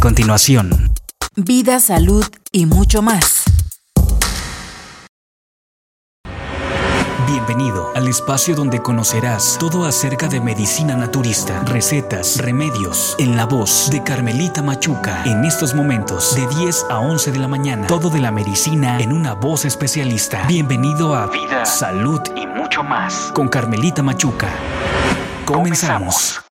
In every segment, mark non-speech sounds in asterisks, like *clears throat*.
continuación. Vida, salud y mucho más. Bienvenido al espacio donde conocerás todo acerca de medicina naturista, recetas, remedios, en la voz de Carmelita Machuca. En estos momentos, de 10 a 11 de la mañana, todo de la medicina en una voz especialista. Bienvenido a Vida, Salud y mucho más con Carmelita Machuca. Comenzamos.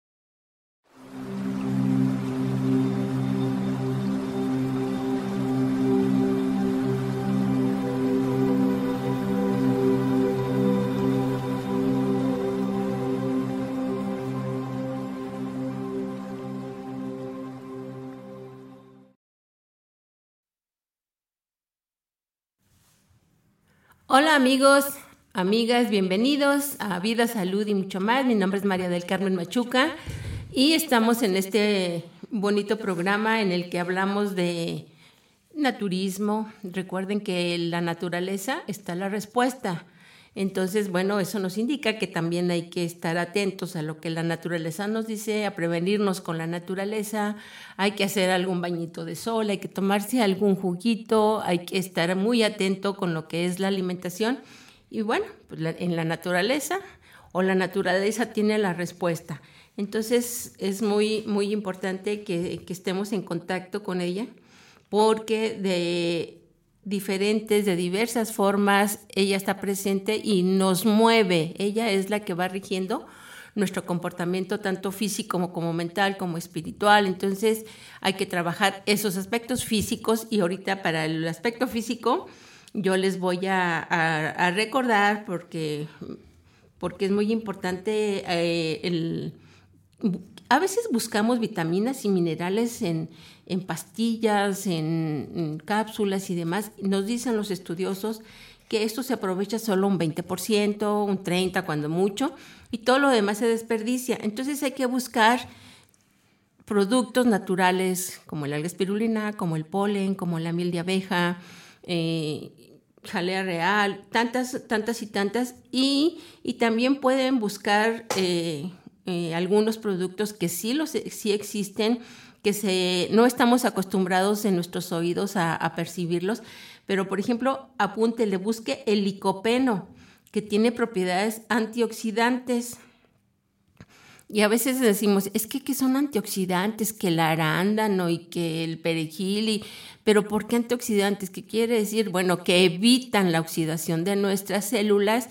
Hola amigos, amigas, bienvenidos a Vida, Salud y mucho más. Mi nombre es María del Carmen Machuca y estamos en este bonito programa en el que hablamos de naturismo. Recuerden que la naturaleza está la respuesta. Entonces, bueno, eso nos indica que también hay que estar atentos a lo que la naturaleza nos dice, a prevenirnos con la naturaleza, hay que hacer algún bañito de sol, hay que tomarse algún juguito, hay que estar muy atento con lo que es la alimentación. Y bueno, pues en la naturaleza o la naturaleza tiene la respuesta. Entonces, es muy, muy importante que, que estemos en contacto con ella porque de diferentes, de diversas formas, ella está presente y nos mueve. Ella es la que va rigiendo nuestro comportamiento tanto físico como, mental como espiritual. Entonces hay que trabajar esos aspectos físicos y ahorita para el aspecto físico yo les voy a, recordar porque, porque es muy importante eh, el a veces buscamos vitaminas y minerales en, pastillas, en, cápsulas y demás. Nos dicen los estudiosos que esto se aprovecha solo un 20%, un 30% cuando mucho, y todo lo demás se desperdicia. Entonces hay que buscar productos naturales como el alga espirulina, como el polen, como la miel de abeja, eh, jalea real, tantas, tantas y tantas, y, también pueden buscar eh, eh, algunos productos que sí, los, sí existen, que se, no estamos acostumbrados en nuestros oídos a, percibirlos, pero por ejemplo, apúntele, busque el licopeno, que tiene propiedades antioxidantes. Y a veces decimos, es que ¿qué son antioxidantes? Que el arándano y que el perejil, y... pero ¿por qué antioxidantes? ¿Qué quiere decir? Bueno, que evitan la oxidación de nuestras células,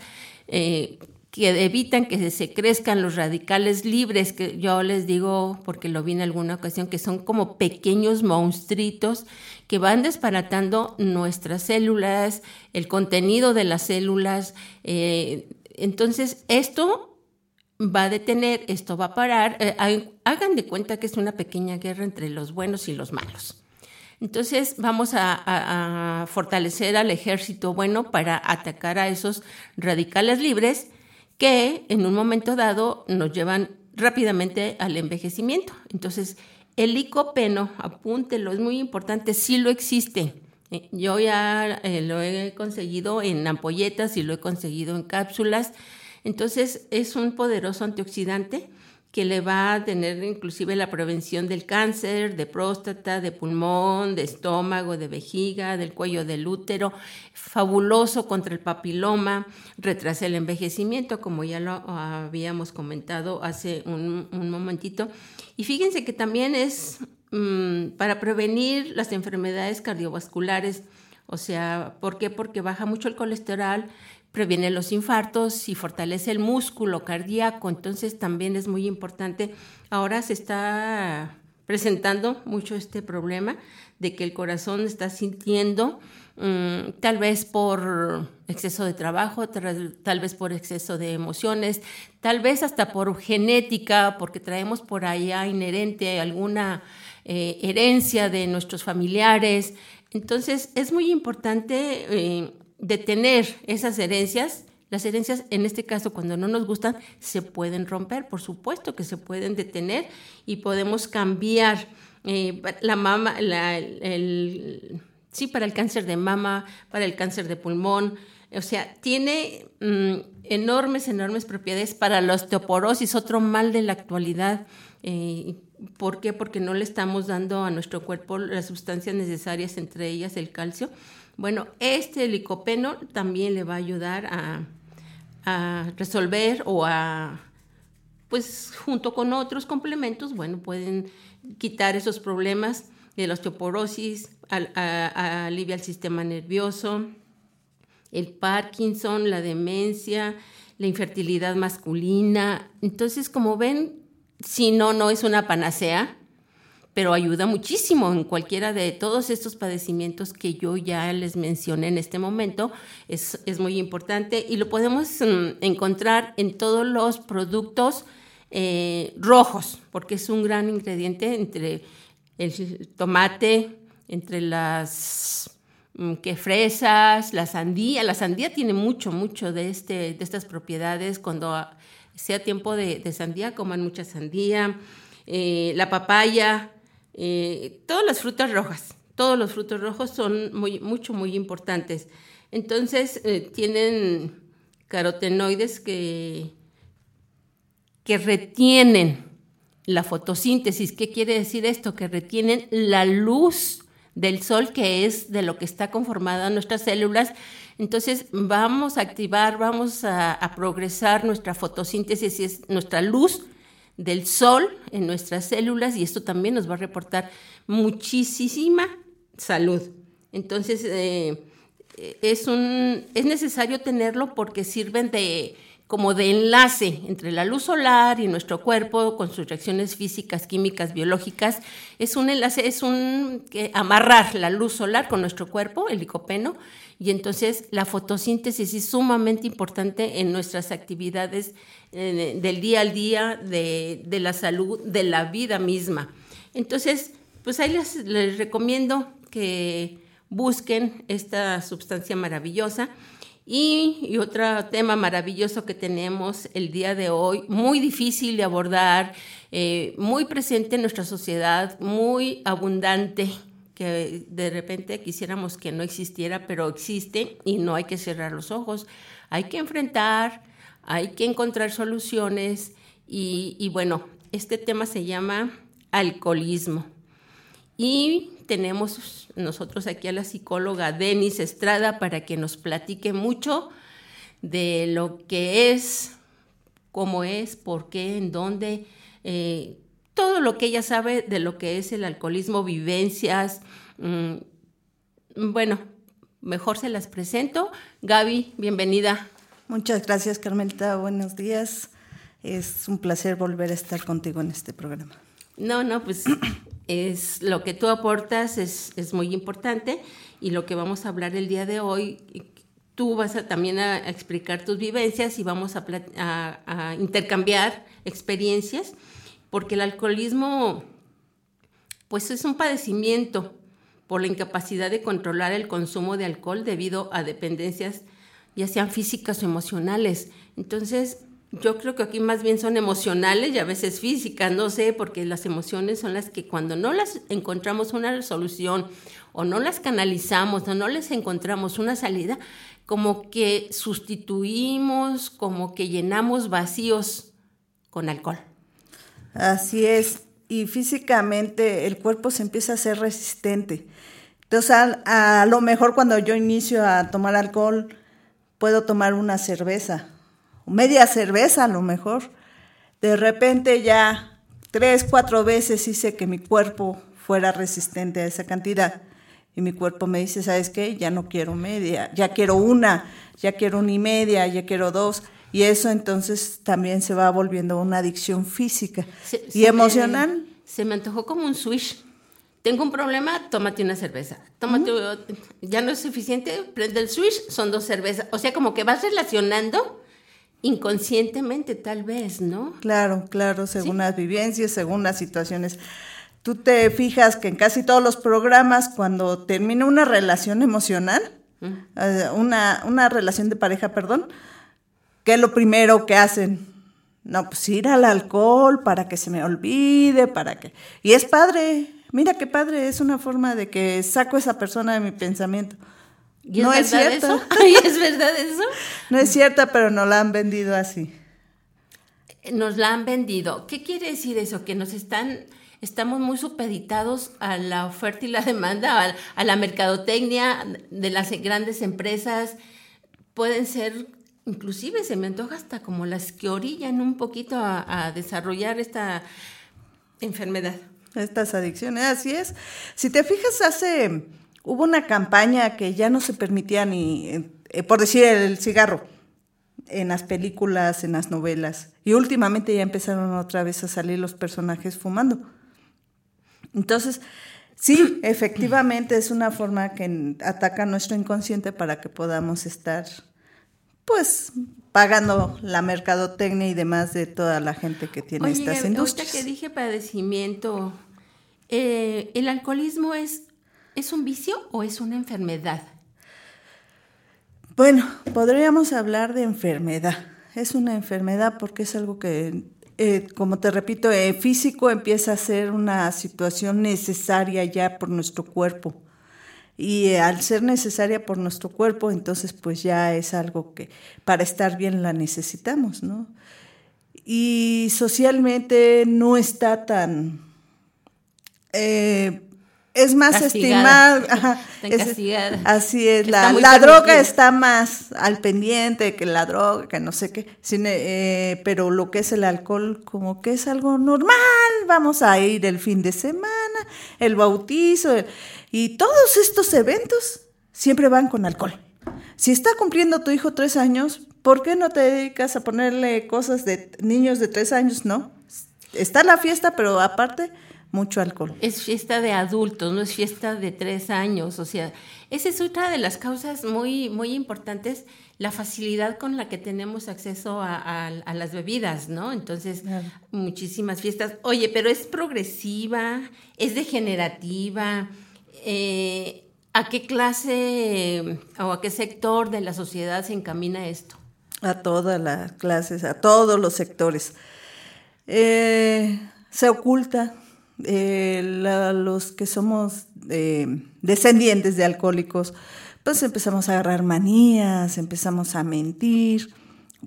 eh, que evitan que se crezcan los radicales libres, que yo les digo, porque lo vi en alguna ocasión, que son como pequeños monstruitos que van desparatando nuestras células, el contenido de las células. Eh, entonces, esto va a detener, esto va a parar. Eh, hagan de cuenta que es una pequeña guerra entre los buenos y los malos. Entonces vamos a, a, fortalecer al ejército bueno para atacar a esos radicales libres que en un momento dado nos llevan rápidamente al envejecimiento. Entonces, el licopeno, apúntelo, es muy importante, sí lo existe. Eh, yo ya eh, lo he conseguido en ampolletas y lo he conseguido en cápsulas. Entonces, es un poderoso antioxidante que le va a tener inclusive la prevención del cáncer, de próstata, de pulmón, de estómago, de vejiga, del cuello del útero, fabuloso contra el papiloma, retrasa el envejecimiento, como ya lo habíamos comentado hace un, momentito. Y fíjense que también es mm, para prevenir las enfermedades cardiovasculares, o sea, ¿por qué? Porque baja mucho el colesterol, previene los infartos y fortalece el músculo cardíaco. Entonces también es muy importante. Ahora se está presentando mucho este problema de que el corazón está sintiendo, mm, tal vez por exceso de trabajo, tal, vez por exceso de emociones, tal vez hasta por genética, porque traemos por allá inherente alguna eh, herencia de nuestros familiares. Entonces es muy importante eh, detener esas herencias. Las herencias, en este caso, cuando no nos gustan, se pueden romper, por supuesto que se pueden detener y podemos cambiar eh, la mama, el, sí, para el cáncer de mama, para el cáncer de pulmón, O sea, tiene mm, enormes, enormes propiedades para la osteoporosis, otro mal de la actualidad. Eh, ¿Por qué? Porque no le estamos dando a nuestro cuerpo las sustancias necesarias, entre ellas el calcio. Bueno, este licopeno también le va a ayudar a, a resolver o a, pues junto con otros complementos, bueno, pueden quitar esos problemas de la osteoporosis, alivia el sistema nervioso, el Parkinson, la demencia, la infertilidad masculina. Entonces, como ven, si no, no es una panacea, pero ayuda muchísimo en cualquiera de todos estos padecimientos que yo ya les mencioné en este momento. Es, muy importante y lo podemos mm, encontrar en todos los productos eh, rojos, porque es un gran ingrediente entre el tomate, entre las mm, que fresas, la sandía. La sandía tiene mucho, mucho de, este, de estas propiedades. Cuando sea tiempo de, sandía, coman mucha sandía. Eh, la papaya, eh, todas las frutas rojas, todos los frutos rojos son muy, mucho, muy importantes. Entonces, eh, tienen carotenoides que, que retienen la fotosíntesis. ¿Qué quiere decir esto? Que retienen la luz del sol, que es de lo que está conformada nuestras células. Entonces vamos a activar, vamos a, progresar nuestra fotosíntesis, es nuestra luz del sol en nuestras células y esto también nos va a reportar muchísima salud. Entonces, eh, es, un, es necesario tenerlo porque sirven de como de enlace entre la luz solar y nuestro cuerpo con sus reacciones físicas, químicas, biológicas. Es un enlace, es un que amarrar la luz solar con nuestro cuerpo, el licopeno, y entonces la fotosíntesis es sumamente importante en nuestras actividades del día al día, de, la salud, de la vida misma. Entonces, pues ahí les, les recomiendo que busquen esta sustancia maravillosa. Y, otro tema maravilloso que tenemos el día de hoy, muy difícil de abordar, eh, muy presente en nuestra sociedad, muy abundante, que de repente quisiéramos que no existiera, pero existe y no hay que cerrar los ojos. Hay que enfrentar, hay que encontrar soluciones y, bueno, este tema se llama alcoholismo. Y tenemos nosotros aquí a la psicóloga Denis Estrada para que nos platique mucho de lo que es, cómo es, por qué, en dónde, eh, todo lo que ella sabe de lo que es el alcoholismo, vivencias. Mm, bueno, mejor se las presento. Gaby, bienvenida. Muchas gracias, Carmelita. Buenos días. Es un placer volver a estar contigo en este programa. No, no, pues *clears throat* es lo que tú aportas es, muy importante y lo que vamos a hablar el día de hoy, tú vas a, también a, explicar tus vivencias y vamos a, intercambiar experiencias, porque el alcoholismo pues es un padecimiento por la incapacidad de controlar el consumo de alcohol debido a dependencias ya sean físicas o emocionales. Entonces, yo creo que aquí más bien son emocionales y a veces físicas, no sé, porque las emociones son las que cuando no las encontramos una resolución o no las canalizamos o no les encontramos una salida, como que sustituimos, como que llenamos vacíos con alcohol. Así es, y físicamente el cuerpo se empieza a ser resistente. Entonces, a, a lo mejor cuando yo inicio a tomar alcohol, puedo tomar una cerveza media cerveza a lo mejor. De repente ya tres, cuatro veces hice que mi cuerpo fuera resistente a esa cantidad. Y mi cuerpo me dice, ¿sabes qué? Ya no quiero media, ya quiero una, ya quiero una y media, ya quiero dos. Y eso entonces también se va volviendo una adicción física y emocional. se me antojó como un switch. Tengo un problema, tómate una cerveza. Tómate, ya no es suficiente, prende el switch, son dos cervezas. O sea, como que vas relacionando inconscientemente tal vez, ¿no? Claro, claro, según las vivencias, según las situaciones. Tú te fijas que en casi todos los programas, cuando termina una relación emocional, eh, una, una relación de pareja, perdón, ¿qué es lo primero que hacen? No, pues ir al alcohol para que se me olvide, para que... Y es padre, mira qué padre, es una forma de que saco a esa persona de mi pensamiento. ¿Y no es verdad eso? *laughs* Ay, ¿Es verdad eso? *laughs* No es cierta, pero nos la han vendido así. Nos la han vendido. ¿Qué quiere decir eso? Que nos están, estamos muy supeditados a la oferta y la demanda, a, a la mercadotecnia de las grandes empresas. Pueden ser, inclusive se me antoja hasta como las que orillan un poquito a, a desarrollar esta enfermedad. Estas adicciones, así es. Si te fijas, hace, hubo una campaña que ya no se permitía ni, eh, por decir, el cigarro en las películas, en las novelas. Y últimamente ya empezaron otra vez a salir los personajes fumando. Entonces, sí, *clears throat* efectivamente es una forma que ataca nuestro inconsciente para que podamos estar, pues, pagando la mercadotecnia y demás de toda la gente que tiene Oye, estas industrias. que dije padecimiento, eh, ¿el alcoholismo es, es un vicio o es una enfermedad? Bueno, podríamos hablar de enfermedad. Es una enfermedad porque es algo que, eh, como te repito, eh, físico empieza a ser una situación necesaria ya por nuestro cuerpo. Y eh, al ser necesaria por nuestro cuerpo, entonces pues ya es algo que para estar bien la necesitamos, ¿no? Y socialmente no está tan... eh, es más Castigada. estimada. *laughs* ajá, es-. Así es, la, la droga está más al pendiente que la droga, que no sé qué, sin, eh, pero lo que es el alcohol como que es algo normal, vamos a ir el fin de semana, el bautizo, el- y todos estos eventos siempre van con alcohol. Si está cumpliendo tu hijo tres años, ¿por qué no te dedicas a ponerle cosas de niños de tres años? No, está la fiesta, pero aparte mucho alcohol. Es fiesta de adultos, no es fiesta de tres años. O sea, esa es otra de las causas muy, muy importantes, la facilidad con la que tenemos acceso a, a- a las bebidas, ¿no? Entonces, Claro. muchísimas fiestas. Oye, pero es progresiva, es degenerativa. eh, ¿A qué clase o a qué sector de la sociedad se encamina esto? A todas las clases, a todos los sectores. Eh, se oculta. Eh, los que somos eh, descendientes de alcohólicos, pues empezamos a agarrar manías, empezamos a mentir.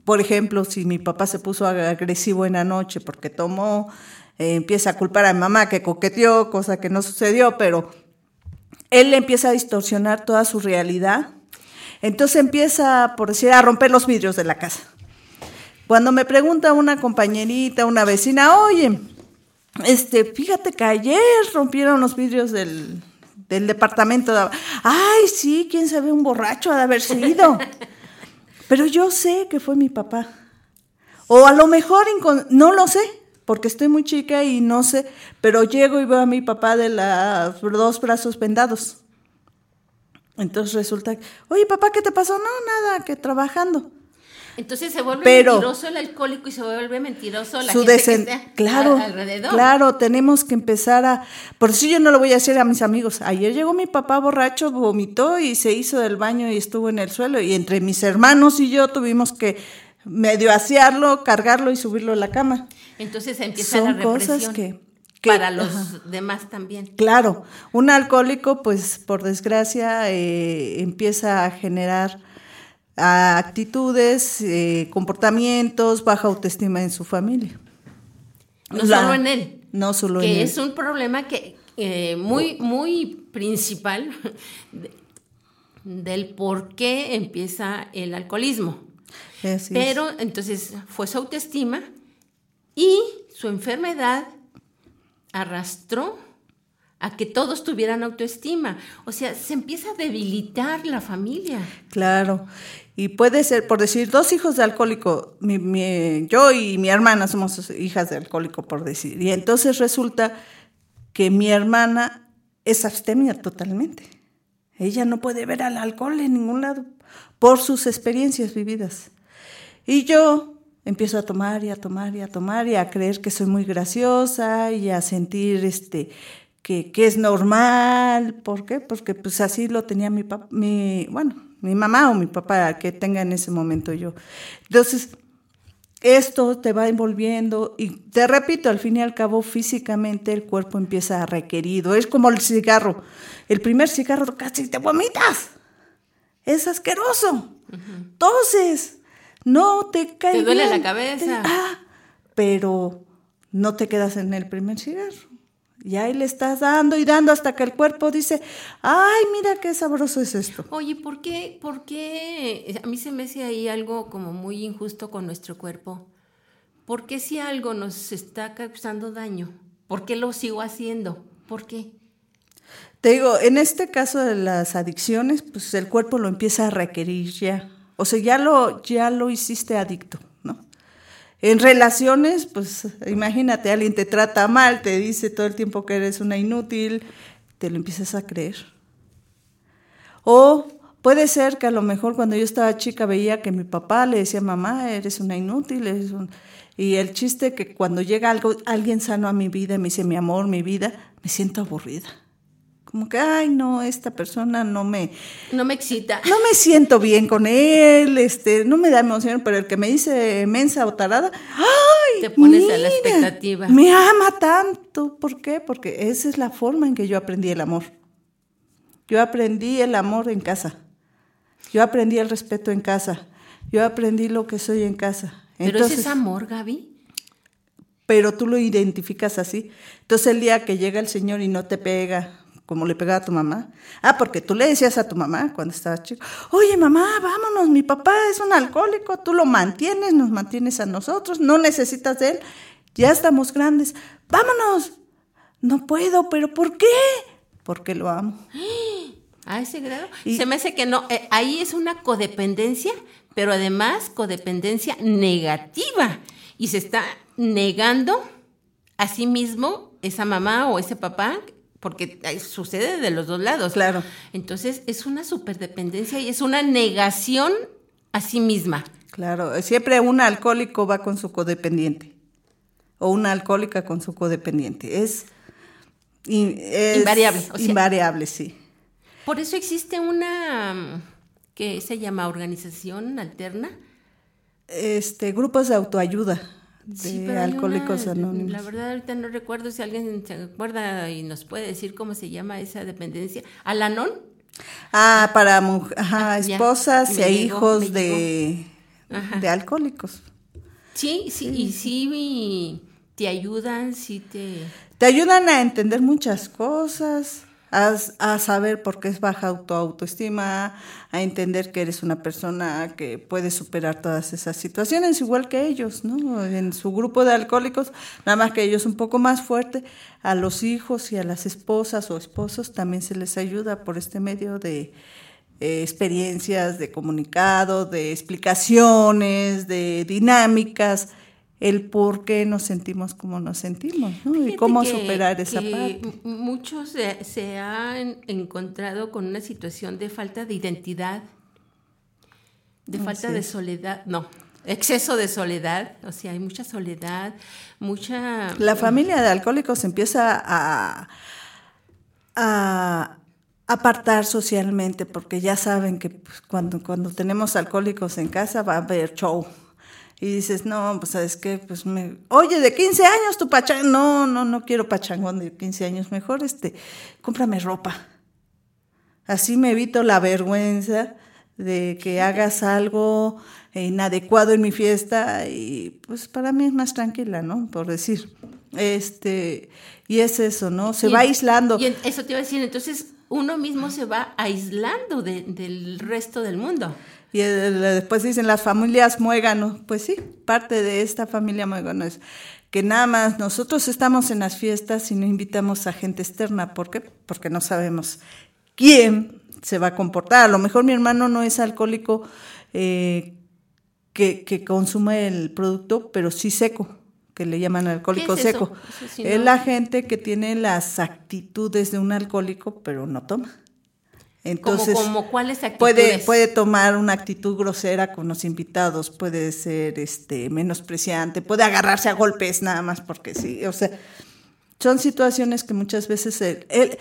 Por ejemplo, si mi papá se puso agresivo en la noche porque tomó, eh, empieza a culpar a mi mamá que coqueteó, cosa que no sucedió, pero él empieza a distorsionar toda su realidad. Entonces empieza, por decir, a romper los vidrios de la casa. Cuando me pregunta una compañerita, una vecina, oye, este, fíjate que ayer rompieron los vidrios del, del departamento. de- Ay, sí, quién sabe, un borracho ha de haber sido. *laughs* Pero yo sé que fue mi papá. O a lo mejor, no lo sé, porque estoy muy chica y no sé, pero llego y veo a mi papá de los dos brazos vendados. Entonces resulta, oye papá, ¿qué te pasó? No, nada, que trabajando. Entonces se vuelve Pero- mentiroso el alcohólico y se vuelve mentiroso la Su gente desen- que está claro, a- alrededor. claro, tenemos que empezar a, por eso yo no lo voy a decir a mis amigos. Ayer llegó mi papá borracho, vomitó y se hizo del baño y estuvo en el suelo y entre mis hermanos y yo tuvimos que medio asearlo, cargarlo y subirlo a la cama. Entonces empieza Son la cosas represión que- que- para los ajá. demás también. Claro, un alcohólico, pues por desgracia, eh, empieza a generar ah, actitudes, eh, comportamientos, baja autoestima en su familia. No La- solo en él. No solo que en él. es un problema que eh, muy, muy principal de- del por qué empieza el alcoholismo. Así es. Pero entonces fue su autoestima y su enfermedad arrastró a que todos tuvieran autoestima. O sea, se empieza a debilitar la familia. Claro. Y puede ser, por decir, dos hijos de alcohólico, mi- mi- yo y mi hermana somos hijas de alcohólico, por decir. Y entonces resulta que mi hermana es abstemia totalmente. Ella no puede ver al alcohol en ningún lado por sus experiencias vividas. Y yo empiezo a tomar y a tomar y a tomar y a creer que soy muy graciosa y a sentir este que, que es normal. ¿Por qué? Porque pues así lo tenía mi papá, mi, bueno, mi mamá o mi papá que tenga en ese momento yo. Entonces, esto te va envolviendo y te repito, al fin y al cabo físicamente el cuerpo empieza a requerido. Es como el cigarro. El primer cigarro casi te vomitas. es asqueroso. Entonces, no te cae Te duele bien, la cabeza. ah, pero no te quedas en el primer cigarro. Y ahí le estás dando y dando hasta que el cuerpo dice, ay, mira qué sabroso es esto. Oye, ¿por qué, ¿por qué? A mí se me hace ahí algo como muy injusto con nuestro cuerpo. ¿Por qué si algo nos está causando daño? ¿Por qué lo sigo haciendo? ¿Por qué? Te digo, en este caso de las adicciones, pues el cuerpo lo empieza a requerir ya. O sea, ya lo, ya lo hiciste adicto. En relaciones, pues imagínate, alguien te trata mal, te dice todo el tiempo que eres una inútil, te lo empiezas a creer. O puede ser que a lo mejor cuando yo estaba chica veía que mi papá le decía, mamá, eres una inútil. Y el chiste que cuando llega algo, alguien sano a mi vida, me dice, mi amor, mi vida, me siento aburrida. Como que, ay, no, esta persona no me, No me excita. no me siento bien con él, este, no me da emoción, pero el que me dice mensa o tarada, ¡ay! Te pones a la expectativa. Me ama tanto. ¿Por qué? Porque esa es la forma en que yo aprendí el amor. Yo aprendí el amor en casa. Yo aprendí el respeto en casa. Yo aprendí lo que soy en casa. Pero Entonces, ese es amor, Gaby. pero tú lo identificas así. Entonces el día que llega el Señor y no te pega, como le pegaba a tu mamá. Ah, porque tú le decías a tu mamá cuando estaba chico, oye mamá, vámonos, mi papá es un alcohólico, tú lo mantienes, nos mantienes a nosotros, no necesitas de él, ya estamos grandes, vámonos. No puedo, pero ¿por qué? Porque lo amo. *gasps* A ese grado. Y- Se me hace que no. eh, ahí es una codependencia, pero además codependencia negativa. Y se está negando a sí mismo esa mamá o ese papá, porque sucede de los dos lados. Claro. Entonces es una superdependencia y es una negación a sí misma. Claro, siempre un alcohólico va con su codependiente o una alcohólica con su codependiente. Es, in- es Invariable, o sea- invariable, sí. Por eso existe una mm, que se llama organización alterna. Este, grupos de autoayuda de Sí, alcohólicos una- anónimos. La verdad ahorita no recuerdo si alguien se acuerda y nos puede decir cómo se llama esa dependencia. Alanon. Ah, para ajá, Ah, ya. esposas e llegó, hijos de, de alcohólicos. Sí, sí, y sí y te ayudan, sí te... Te ayudan a entender muchas cosas, a, a saber por qué es baja auto autoestima, a entender que eres una persona que puede superar todas esas situaciones, igual que ellos, ¿no? En su grupo de alcohólicos, nada más que ellos un poco más fuerte, a los hijos y a las esposas o esposos también se les ayuda por este medio de eh, experiencias, de comunicado, de explicaciones, de dinámicas, el por qué nos sentimos como nos sentimos, ¿no? Y cómo que- superar esa que parte. Muchos se, se han encontrado con una situación de falta de identidad, de falta de soledad, no, exceso de soledad, o sea, hay mucha soledad, mucha... La familia de alcohólicos empieza a, a apartar socialmente porque ya saben que pues, cuando, cuando tenemos alcohólicos en casa va a haber show. Y dices, no, pues sabes qué, pues me... Oye, de 15 años tu pachangón. No, no, no quiero pachangón de 15 años. Mejor este, cómprame ropa. Así me evito la vergüenza de que hagas algo inadecuado en mi fiesta y pues para mí es más tranquila, ¿no? Por decir. Este, y es eso, ¿no? Se Y- va aislando. Y en- eso te iba a decir, entonces uno mismo se va aislando de- del resto del mundo. Y eh, después dicen las familias muéganos. Pues sí, parte de esta familia muégano es que nada más nosotros estamos en las fiestas y no invitamos a gente externa. ¿Por qué? Porque no sabemos quién se va a comportar. A lo mejor mi hermano no es alcohólico eh, que, que consume el producto, pero sí seco, que le llaman alcohólico seco. Eso sí es la gente que tiene las actitudes de un alcohólico, pero no toma. Entonces, como, como cuáles. Puede, puede tomar una actitud grosera con los invitados, puede ser este menospreciante, puede agarrarse a golpes nada más porque sí. O sea, son situaciones que muchas veces el, el,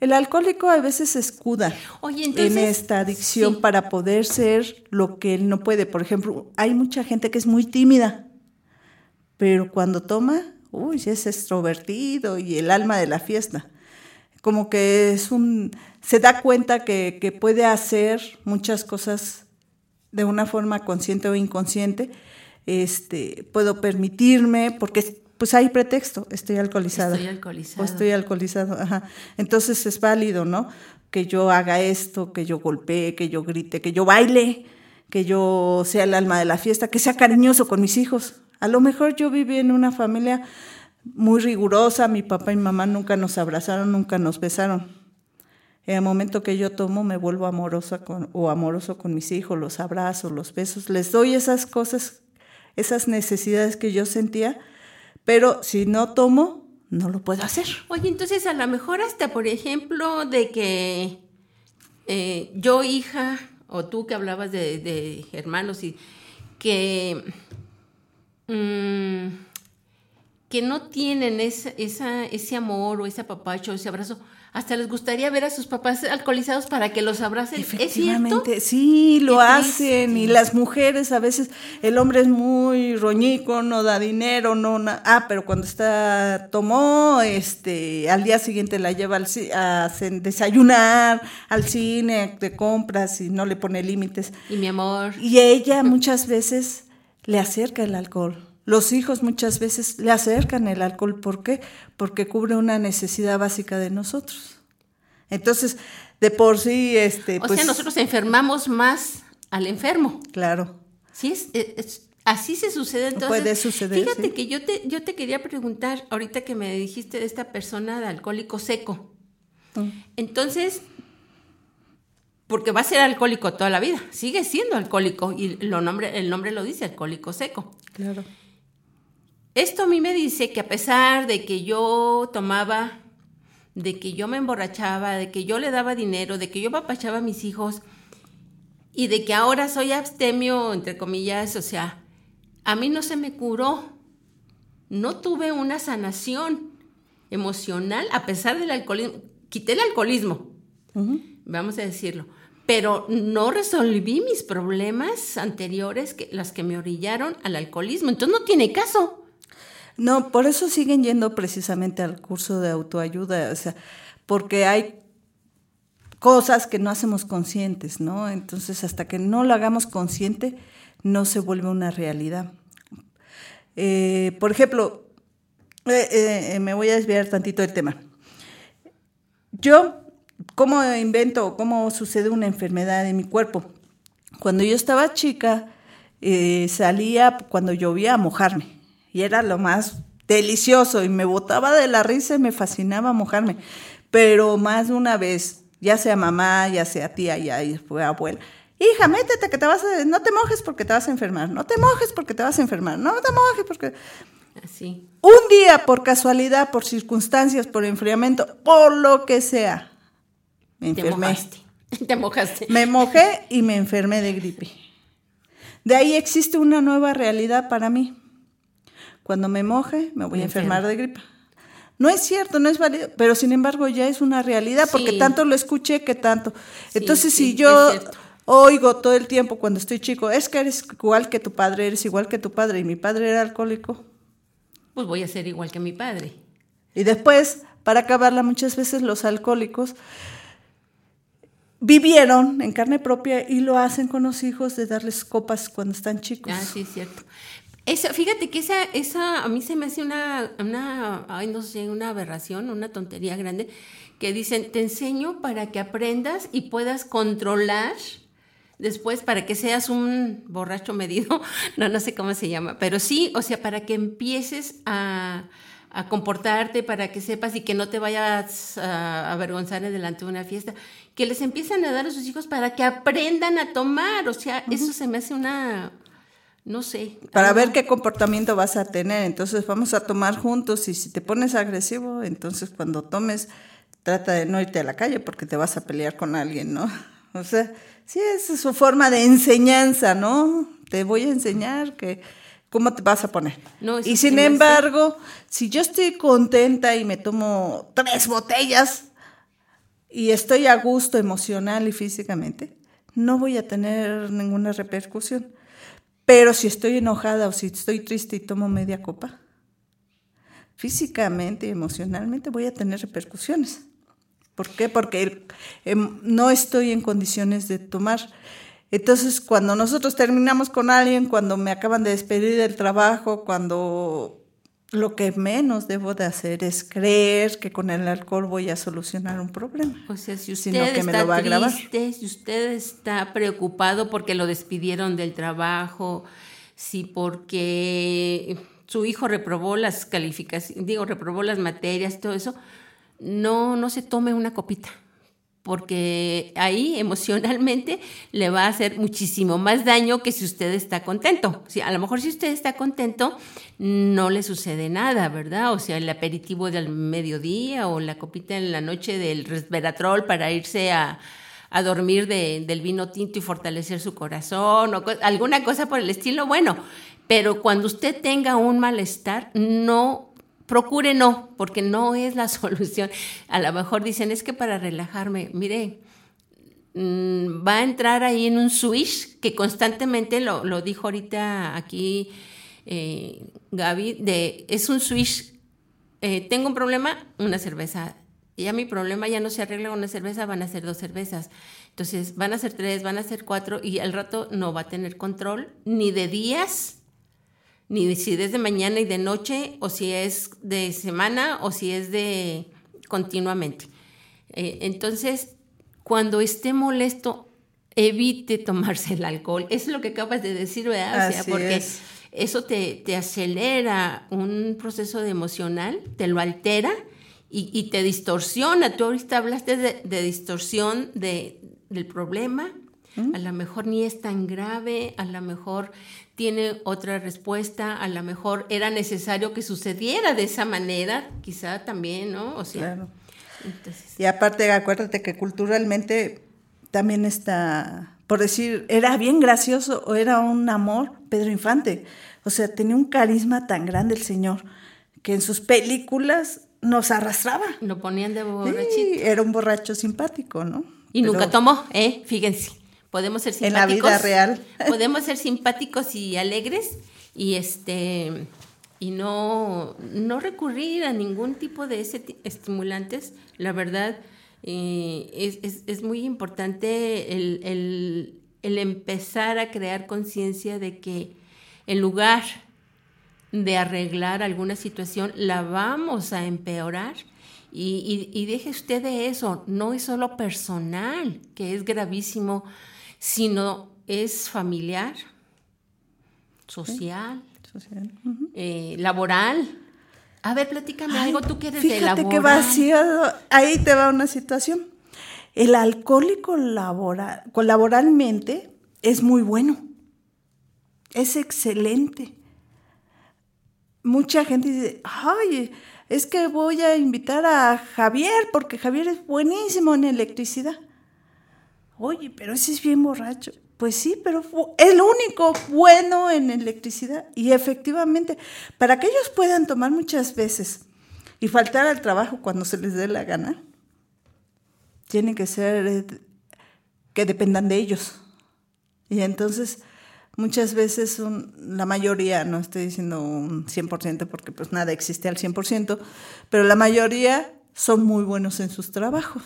el alcohólico a veces escuda Oye, entonces, en esta adicción sí. para poder ser lo que él no puede. Por ejemplo, hay mucha gente que es muy tímida, pero cuando toma, uy, es extrovertido y el alma de la fiesta. como que es un, se da cuenta que, que puede hacer muchas cosas de una forma consciente o inconsciente. Este, puedo permitirme, porque pues hay pretexto, estoy alcoholizada. Estoy alcoholizado. O estoy alcoholizado, ajá. Entonces es válido, ¿no? Que yo haga esto, que yo golpee, que yo grite, que yo baile, que yo sea el alma de la fiesta, que sea cariñoso con mis hijos. A lo mejor yo viví en una familia muy rigurosa, mi papá y mamá nunca nos abrazaron, nunca nos besaron. En el momento que yo tomo me vuelvo amorosa o amoroso con mis hijos, los abrazo, los besos, les doy esas cosas, esas necesidades que yo sentía, pero si no tomo, no lo puedo hacer. Oye, entonces a lo mejor hasta, por ejemplo, de que eh, yo, hija, o tú que hablabas de, hermanos, y que, mm, que no tienen ese amor o ese apapacho, ese abrazo, hasta les gustaría ver a sus papás alcoholizados para que los abracen. ¿Es cierto? sí, lo hacen. triste. Y las mujeres, a veces, el hombre es muy roñico, no da dinero, no. na- ah, pero cuando está, tomó, este, al día siguiente la lleva al, a desayunar, al cine, de compras y no le pone límites. Y mi amor. Y ella muchas veces le acerca el alcohol. Los hijos muchas veces le acercan el alcohol. ¿Por qué? Porque cubre una necesidad básica de nosotros. Entonces, de por sí, este, O pues, sea, nosotros enfermamos más al enfermo. claro. Sí, es, es- es- así se sucede entonces. Puede suceder, Fíjate sí. que yo te, yo te quería preguntar, ahorita que me dijiste de esta persona de alcohólico seco. Mm. Entonces, porque va a ser alcohólico toda la vida, sigue siendo alcohólico y lo nombre, el nombre lo dice, alcohólico seco. Claro. Esto a mí me dice que a pesar de que yo tomaba, de que yo me emborrachaba, de que yo le daba dinero, de que yo papachaba a mis hijos y de que ahora soy abstemio, entre comillas, o sea, a mí no se me curó. No tuve una sanación emocional a pesar del alcoholismo. Quité el alcoholismo, vamos a decirlo, pero no resolví mis problemas anteriores, que, las que me orillaron al alcoholismo. Entonces no tiene caso. No, por eso siguen yendo precisamente al curso de autoayuda, o sea, porque hay cosas que no hacemos conscientes, ¿no? Entonces, hasta que no lo hagamos consciente, no se vuelve una realidad. Eh, por ejemplo, eh, eh, me voy a desviar tantito del tema. Yo, ¿cómo invento, cómo sucede una enfermedad en mi cuerpo? Cuando yo estaba chica, salía cuando llovía a mojarme y era lo más delicioso y me botaba de la risa y me fascinaba mojarme. Pero más de una vez, ya sea mamá, ya sea tía, ya fue abuela. Hija, métete que te vas a, no te mojes porque te vas a enfermar, no te mojes porque te vas a enfermar, no te mojes porque... Así. Un día, por casualidad, por circunstancias, por enfriamiento, por lo que sea, me Te enfermé. mojaste. *laughs* Te mojaste. Me mojé y me enfermé de gripe. De ahí existe una nueva realidad para mí. Cuando me moje, me voy Me a enfermar de gripe. No es cierto, no es válido, pero sin embargo ya es una realidad porque tanto lo escuché que tanto. Sí, Entonces, sí, si yo oigo todo el tiempo cuando estoy chico, es que eres igual que tu padre, eres igual que tu padre y mi padre era alcohólico. Pues voy a ser igual que mi padre. Y después, para acabarla, muchas veces los alcohólicos vivieron en carne propia y lo hacen con los hijos de darles copas cuando están chicos. Ah, sí, es cierto. Esa, fíjate que esa, esa a mí se me hace una, una, ay, no sé, una aberración, una tontería grande, que dicen, te enseño para que aprendas y puedas controlar después para que seas un borracho medido, *laughs* no, no sé cómo se llama, pero sí, o sea, para que empieces a, a comportarte, para que sepas y que no te vayas a avergonzar delante de una fiesta, que les empiezan a dar a sus hijos para que aprendan a tomar, o sea, eso se me hace una, no sé. Para ver qué comportamiento vas a tener. Entonces vamos a tomar juntos y si te pones agresivo, entonces cuando tomes, trata de no irte a la calle porque te vas a pelear con alguien, ¿no? *laughs* O sea, sí, esa es su forma de enseñanza, ¿no? Te voy a enseñar que cómo te vas a poner. No, y sin embargo, si yo estoy contenta y me tomo tres botellas y estoy a gusto emocional y físicamente, no voy a tener ninguna repercusión. Pero si estoy enojada o si estoy triste y tomo media copa, físicamente y emocionalmente voy a tener repercusiones. ¿Por qué? Porque em, no estoy en condiciones de tomar. Entonces, cuando nosotros terminamos con alguien, cuando me acaban de despedir del trabajo, cuando lo que menos debo de hacer es creer que con el alcohol voy a solucionar un problema. O sea, si usted está triste, si usted está preocupado porque lo despidieron del trabajo, si porque su hijo reprobó las calificaciones, digo, reprobó las materias, todo eso, no, no se tome una copita, porque ahí emocionalmente le va a hacer muchísimo más daño que si usted está contento. O a lo mejor si usted está contento, no le sucede nada, ¿verdad? O sea, el aperitivo del mediodía o la copita en la noche del resveratrol para irse a, dormir del vino tinto y fortalecer su corazón o alguna cosa por el estilo, bueno, pero cuando usted tenga un malestar, no procure no, porque no es la *laughs* solución. A lo mejor dicen, es que para relajarme, mire, mm, va a entrar ahí en un switch que constantemente, lo, lo dijo ahorita aquí eh, Gaby, de, es un switch, eh, tengo un problema, una cerveza. Ya mi problema ya no se arregla con una cerveza, van a ser dos cervezas. Entonces van a ser tres, van a ser cuatro y al rato no va a tener control ni de días ni si es de mañana y de noche, o si es de semana, o si es de continuamente. Eh, entonces, cuando esté molesto, evite tomarse el alcohol. Eso es lo que acabas de decir, ¿verdad? O sea, porque eso te, te, acelera un proceso de emocional, te lo altera y, te distorsiona. Tú ahorita hablaste de, distorsión de, del problema. ¿Mm? A lo mejor ni es tan grave, a lo mejor tiene otra respuesta, a lo mejor era necesario que sucediera de esa manera, quizá también, ¿no? O sea, claro. y aparte, acuérdate que culturalmente también está, por decir, era bien gracioso o era un amor, Pedro Infante. O sea, tenía un carisma tan grande el señor que en sus películas nos arrastraba. Lo ponían de borrachito. Sí, era un borracho simpático, ¿no? Y nunca tomó, ¿eh? Fíjense. Podemos ser simpáticos. En la vida real. *laughs* podemos ser simpáticos y alegres y este y no, no recurrir a ningún tipo de ese estimulantes. La verdad, eh, es, es, muy importante el, el, el empezar a crear conciencia de que en lugar de arreglar alguna situación, la vamos a empeorar. Y, y, y, deje usted de eso, no es solo personal, que es gravísimo sino es familiar, social, eh, laboral. A ver, platícame algo, tú que eres de laboral. que vaciado, ahí te va una situación. El alcohólico laboralmente es muy bueno, es excelente. Mucha gente dice, ay, es que voy a invitar a Javier porque Javier es buenísimo en electricidad. Oye, pero ese es bien borracho. Pues sí, pero el único bueno en electricidad. Y efectivamente, para que ellos puedan tomar muchas veces y faltar al trabajo cuando se les dé la gana, tienen que ser eh, que dependan de ellos. Y entonces, muchas veces la mayoría, no estoy diciendo un 100% porque pues nada existe al 100%, pero la mayoría son muy buenos en sus trabajos.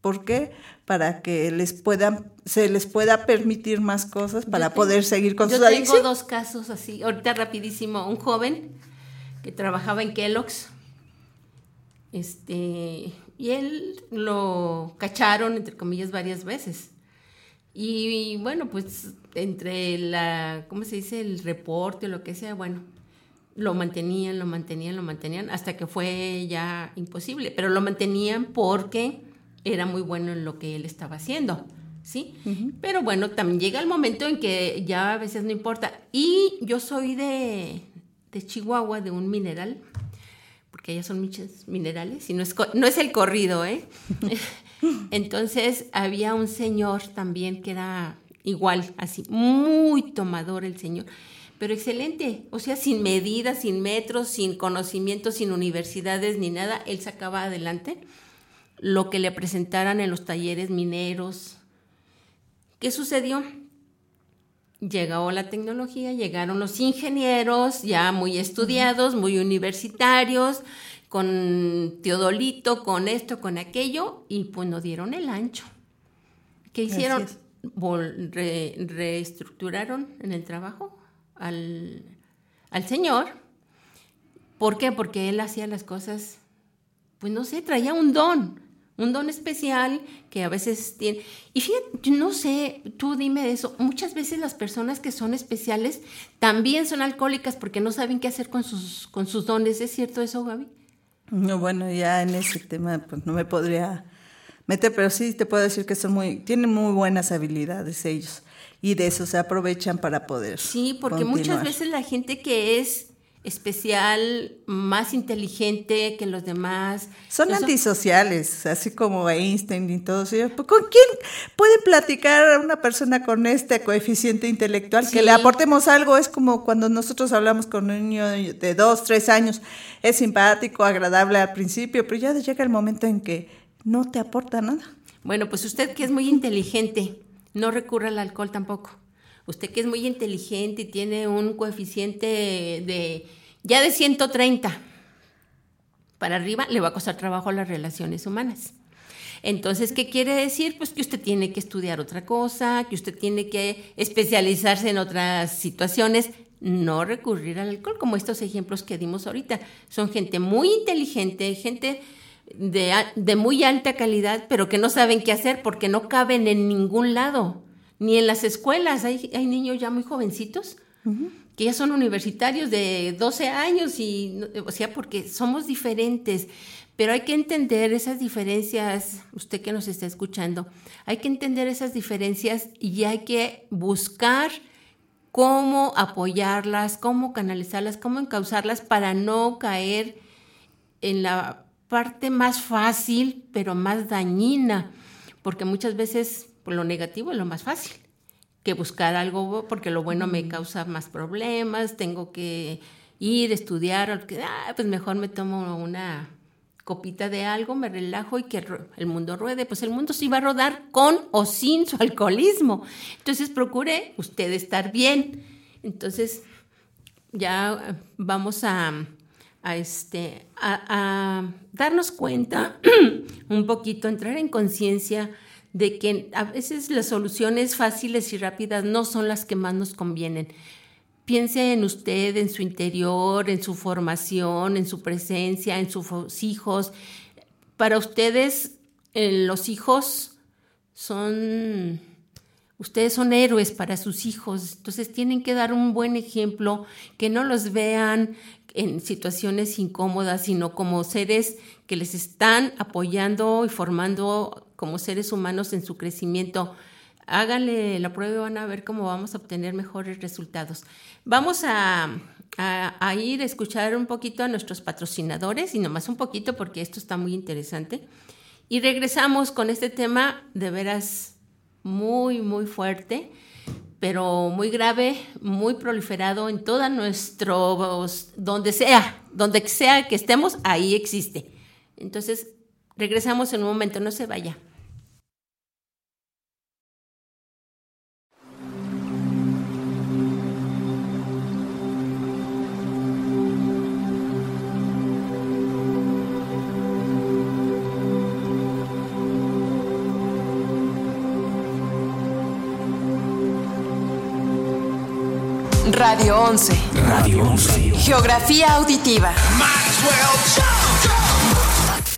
¿Por qué? Para que les puedan, se les pueda permitir más cosas para poder seguir con sus adicciones. Yo tengo dos casos así, ahorita rapidísimo, un joven que trabajaba en Kellogg's, este, y él lo cacharon, entre comillas, varias veces. Y, bueno, pues entre la, ¿cómo se dice? El reporte o lo que sea, bueno, lo mantenían, lo mantenían, lo mantenían, hasta que fue ya imposible, pero lo mantenían porque era muy bueno en lo que él estaba haciendo, ¿sí? Pero bueno, también llega el momento en que ya a veces no importa. Y yo soy de, Chihuahua, de un mineral, porque allá son muchos minerales, y no es, no es el corrido, ¿eh? *laughs* Entonces había un señor también que era igual, así, muy tomador el señor, pero excelente, o sea, sin medidas, sin metros, sin conocimientos, sin universidades ni nada, él sacaba adelante lo que le presentaran en los talleres mineros. ¿Qué sucedió? Llegó la tecnología, llegaron los ingenieros ya muy estudiados, muy universitarios, con Teodolito, con esto, con aquello, y pues no dieron el ancho. ¿Qué hicieron? reestructuraron en el trabajo al, al señor. ¿Por qué? Porque él hacía las cosas, pues no sé, traía un don un don especial que a veces tiene. Y fíjate, no sé, tú dime eso, muchas veces las personas que son especiales también son alcohólicas porque no saben qué hacer con sus, con sus dones. ¿Es cierto eso, Gaby? No, bueno, ya en ese tema pues no me podría meter, pero sí te puedo decir que son muy, tienen muy buenas habilidades ellos y de eso se aprovechan para poder. Sí, porque muchas veces la gente que es especial, más inteligente que los demás. Son antisociales, así como Einstein y todos ellos. Pues, ¿Con quién puede platicar una persona con este coeficiente intelectual? Que le aportemos algo, es como cuando nosotros hablamos con un niño de dos, tres años, es simpático, agradable al principio, pero ya llega el momento en que no te aporta nada. Bueno, pues usted que es muy inteligente, no recurra al alcohol tampoco. Usted que es muy inteligente y tiene un coeficiente de ya de 130 para arriba, le va a costar trabajo a las relaciones humanas. Entonces, ¿qué quiere decir? Pues que usted tiene que estudiar otra cosa, que usted tiene que especializarse en otras situaciones, no recurrir al alcohol, como estos ejemplos que dimos ahorita. Son gente muy inteligente, gente de, de muy alta calidad, pero que no saben qué hacer porque no caben en ningún lado ni en las escuelas. Hay, hay niños ya muy jovencitos que ya son universitarios de 12 años y, o sea, porque somos diferentes. Pero hay que entender esas diferencias, usted que nos está escuchando, hay que entender esas diferencias y hay que buscar cómo apoyarlas, cómo canalizarlas, cómo encauzarlas para no caer en la parte más fácil, pero más dañina, porque muchas veces por lo negativo es lo más fácil que buscar algo porque lo bueno me causa más problemas, tengo que ir, estudiar, ah, pues mejor me tomo una copita de algo, me relajo y que el mundo ruede. Pues el mundo sí va a rodar con o sin su alcoholismo. Entonces procure usted estar bien. Entonces ya vamos a, a este, a darnos cuenta *clears throat* un poquito, entrar en conciencia de que a veces las soluciones fáciles y rápidas no son las que más nos convienen. Piense en usted, en su interior, en su formación, en su presencia, en sus hijos. Para ustedes, eh, los hijos son, ustedes son héroes para sus hijos, entonces tienen que dar un buen ejemplo, que no los vean en situaciones incómodas, sino como seres que les están apoyando y formando como seres humanos en su crecimiento. Háganle la prueba y van a ver cómo vamos a obtener mejores resultados. Vamos a, ir a escuchar un poquito a nuestros patrocinadores y nomás un poquito porque esto está muy interesante. Y regresamos con este tema de veras muy, muy fuerte, pero muy grave, muy proliferado en toda nuestro, donde sea, donde sea que estemos, ahí existe. Entonces, regresamos en un momento, no se vaya. Radio 11. Radio 11. Geografía auditiva.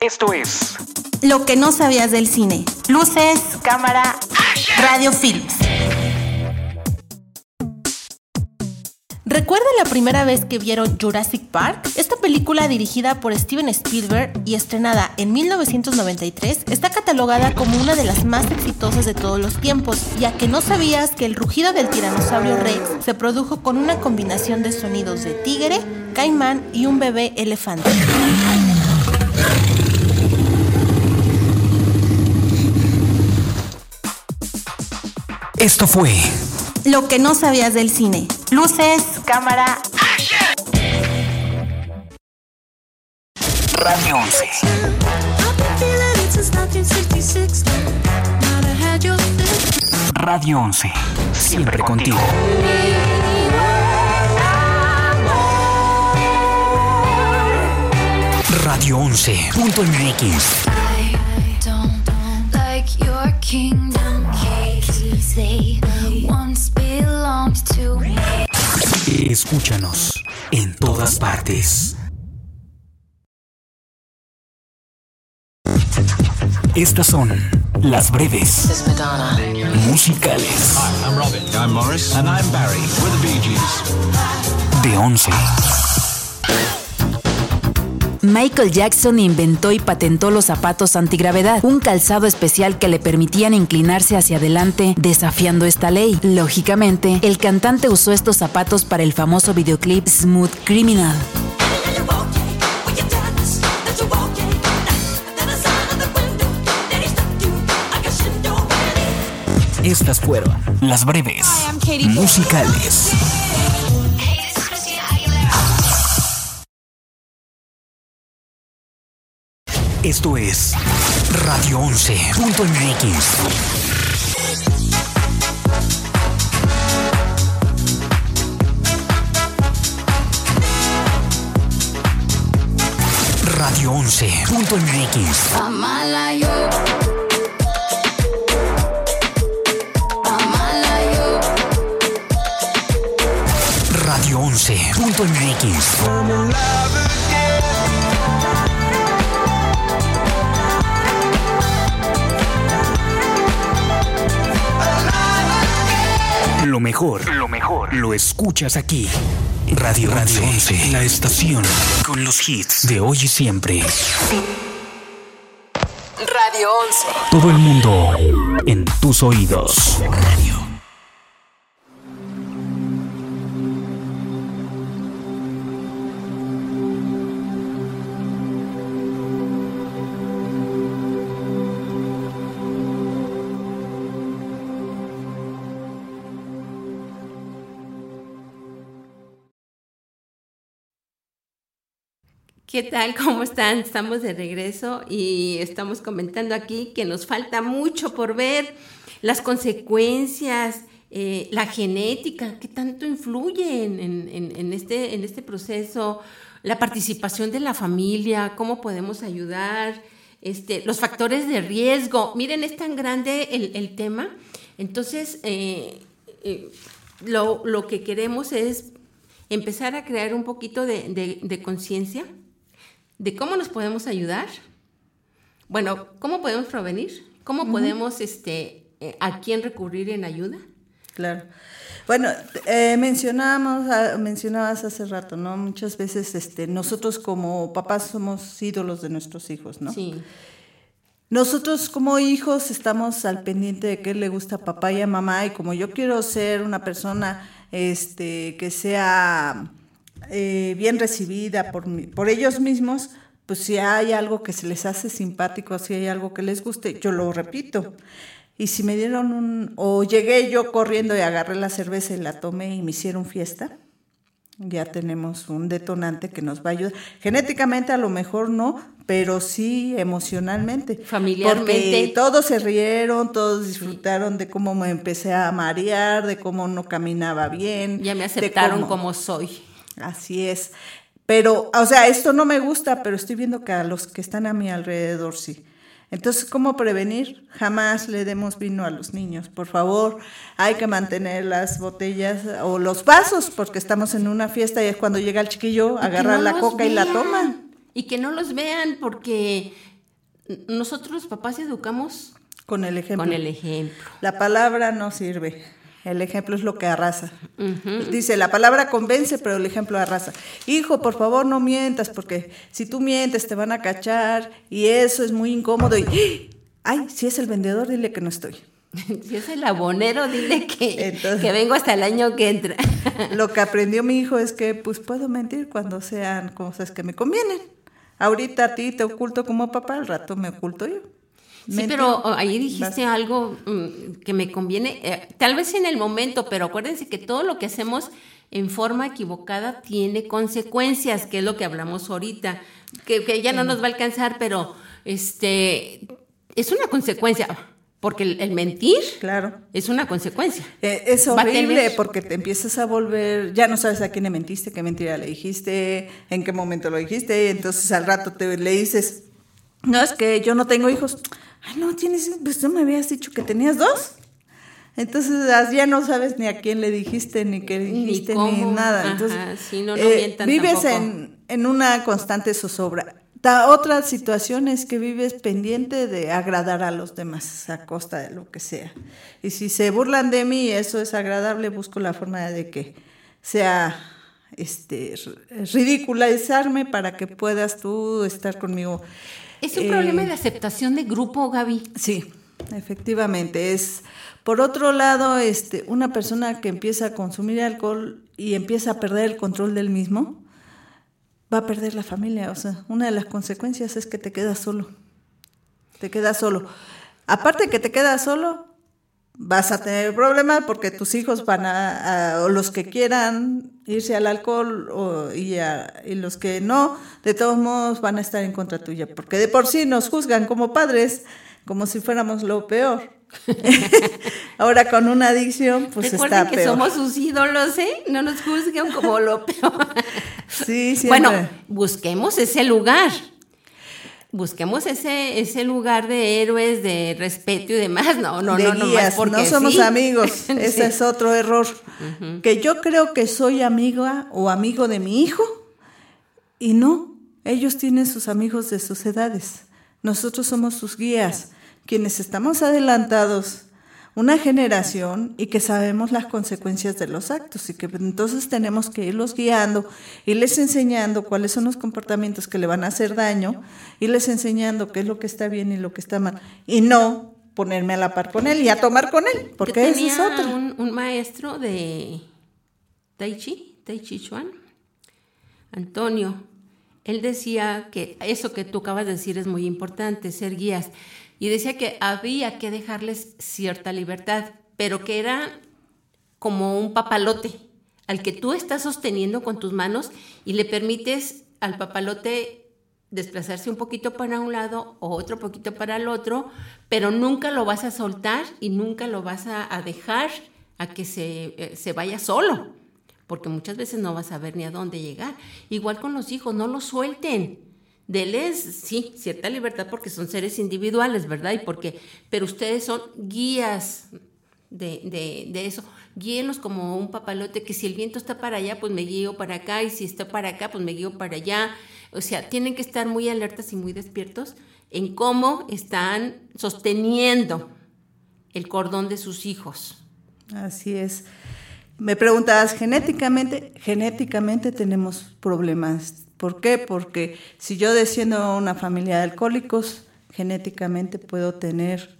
Esto es Lo que no sabías del cine. Luces, cámara, radio films. ¿Recuerda la primera vez que vieron Jurassic Park? Esta película dirigida por Steven Spielberg y estrenada en 1993 está catalogada como una de las más exitosas de todos los tiempos, ya que no sabías que el rugido del tiranosaurio Rex se produjo con una combinación de sonidos de tigre, caimán y un bebé elefante. Esto fue Lo que no sabías del cine. Luces, cámara. Radio 11. Radio 11. Siempre contigo. Radio 11.mx. I don't like your kingdom keys. They once belonged to me. Escúchanos en todas partes. Estas son las breves musicales I'm Robin. I'm Morris. And I'm Barry. We're the Bee Gees. de 11. Michael Jackson inventó y patentó los zapatos antigravedad, un calzado especial que le permitían inclinarse hacia adelante desafiando esta ley. Lógicamente, el cantante usó estos zapatos para el famoso videoclip Smooth Criminal. Estas fueron las breves musicales. Esto es Radio 11.mx. Radio 11.mx. Amala yo. Amala yo. Radio 11.mx. Lo mejor, lo mejor, lo escuchas aquí. Radio, Radio 11, la estación con los hits de hoy y siempre. Radio 11. Todo el mundo en tus oídos. Radio. ¿Qué tal? ¿Cómo están? Estamos de regreso y estamos comentando aquí que nos falta mucho por ver las consecuencias, eh, la genética, qué tanto influye este, en este proceso, la participación de la familia, cómo podemos ayudar, este, los factores de riesgo. Miren, es tan grande el, tema. Entonces, eh, eh, lo, que queremos es empezar a crear un poquito de conciencia de cómo nos podemos ayudar. Bueno, cómo podemos prevenir, cómo podemos, este, eh, a quién recurrir en ayuda. Claro. Bueno, eh, mencionábamos, ah, mencionabas hace rato, ¿no? Muchas veces este, nosotros como papás somos ídolos de nuestros hijos, ¿no? Sí, Nosotros como hijos estamos al pendiente de qué le gusta a papá y a mamá y como yo quiero ser una persona este, que sea eh, bien recibida por, por ellos mismos, pues si hay algo que se les hace simpático, si hay algo que les guste, yo lo repito. Y si me dieron un, o llegué yo corriendo y agarré la cerveza y la tomé y me hicieron fiesta, ya tenemos un detonante que nos va a ayudar. Genéticamente a lo mejor no, pero sí emocionalmente. Familiarmente. Porque todos se rieron, todos disfrutaron de cómo me empecé a marear, de cómo no caminaba bien. ya me aceptaron cómo- como soy. Así es. Pero, o sea, esto no me gusta, pero estoy viendo que a los que están a mi alrededor sí. Entonces, ¿cómo prevenir? Jamás le demos vino a los niños, por favor. Hay que mantener las botellas o los vasos, porque estamos en una fiesta y es cuando llega el chiquillo, agarra no la coca y la toma. Y que no los vean porque nosotros los papás educamos Con el ejemplo. con el ejemplo. La palabra no sirve. El ejemplo es lo que arrasa. Dice, la palabra convence, pero el ejemplo arrasa. Hijo, por favor, no mientas, porque si tú mientes te van a cachar y eso es muy incómodo. Y, ay, si es el vendedor, dile que no estoy. *laughs* Si es el abonero, dile que, Entonces- que vengo hasta el año que entra. *laughs* Lo que aprendió mi hijo es que pues puedo mentir cuando sean cosas que me convienen. Ahorita a ti te oculto como papá, al rato me oculto yo. Sí, pero ahí dijiste algo mm, que me conviene, eh, tal vez en el momento, pero acuérdense que todo lo que hacemos en forma equivocada tiene consecuencias, que es lo que hablamos ahorita, que, que ya no nos va a alcanzar, pero este es una consecuencia, porque el, el mentir Claro. es una consecuencia. Eh, es horrible porque te empiezas a volver, ya no sabes a quién le mentiste, qué mentira le dijiste, en qué momento lo dijiste, entonces al rato te le dices, no, es que yo no tengo hijos. Ay, no, tienes, pues tú me habías dicho que tenías dos. Entonces ya no sabes ni a quién le dijiste, ni qué dijiste, ni, nada. Ajá, Entonces, sí, no, no eh, vives en, en una constante zozobra. Ta- otra situación es que vives pendiente de agradar a los demás a costa de lo que sea. Y si se burlan de mí y eso es agradable, busco la forma de que sea este ridiculizarme para que puedas tú estar conmigo. Es un problema de aceptación de grupo, Gaby. Sí, efectivamente. Es por otro lado, este, una persona que empieza a consumir alcohol y empieza a perder el control del mismo, va a perder la familia. O sea, una de las consecuencias es que te quedas solo. Te quedas solo. Aparte que te quedas solo, vas a tener problemas porque tus hijos van a, a- o los que quieran irse al alcohol o, y, a- y los que no, de todos modos van a estar en contra tuya, porque de por sí nos juzgan como padres como si fuéramos lo peor. *laughs* Ahora con una adicción, pues Recuerden está que peor. somos sus ídolos, ¿eh? No nos juzguen como lo peor. Sí, siempre. Bueno, busquemos ese lugar. Busquemos ese, ese lugar de héroes, de respeto y demás. No, no, de no, no, guías, porque no somos sí. amigos. *laughs* Sí. Ese es otro error. Que yo creo que soy amiga o amigo de mi hijo y no, ellos tienen sus amigos de sus edades. Nosotros somos sus guías, quienes estamos adelantados una generación y que sabemos las consecuencias de los actos y que entonces tenemos que irlos guiando, irles enseñando cuáles son los comportamientos que le van a hacer daño, irles enseñando qué es lo que está bien y lo que está mal y no ponerme a la par con él y a tomar con él, porque es otro. Un, un maestro de Tai Chi, Tai Chi Chuan, Antonio. Él decía que eso que tú acabas de decir es muy importante, ser guías. Y decía que había que dejarles cierta libertad, pero que era como un papalote al que tú estás sosteniendo con tus manos y le permites al papalote desplazarse un poquito para un lado o otro poquito para el otro, pero nunca lo vas a soltar y nunca lo vas a, dejar a que se, eh, se vaya solo, porque muchas veces no vas a ver ni a dónde llegar. Igual con los hijos, no los suelten. Deles, sí, cierta libertad porque son seres individuales, ¿verdad? Y porque, pero ustedes son guías de, de, de eso. Guíenlos como un papalote que si el viento está para allá, pues me guío para acá, y si está para acá, pues me guío para allá. O sea, tienen que estar muy alertas y muy despiertos en cómo están sosteniendo el cordón de sus hijos. Así es. Me preguntabas, genéticamente, genéticamente tenemos problemas. ¿Por qué? Porque si yo desciendo a una familia de alcohólicos, genéticamente puedo tener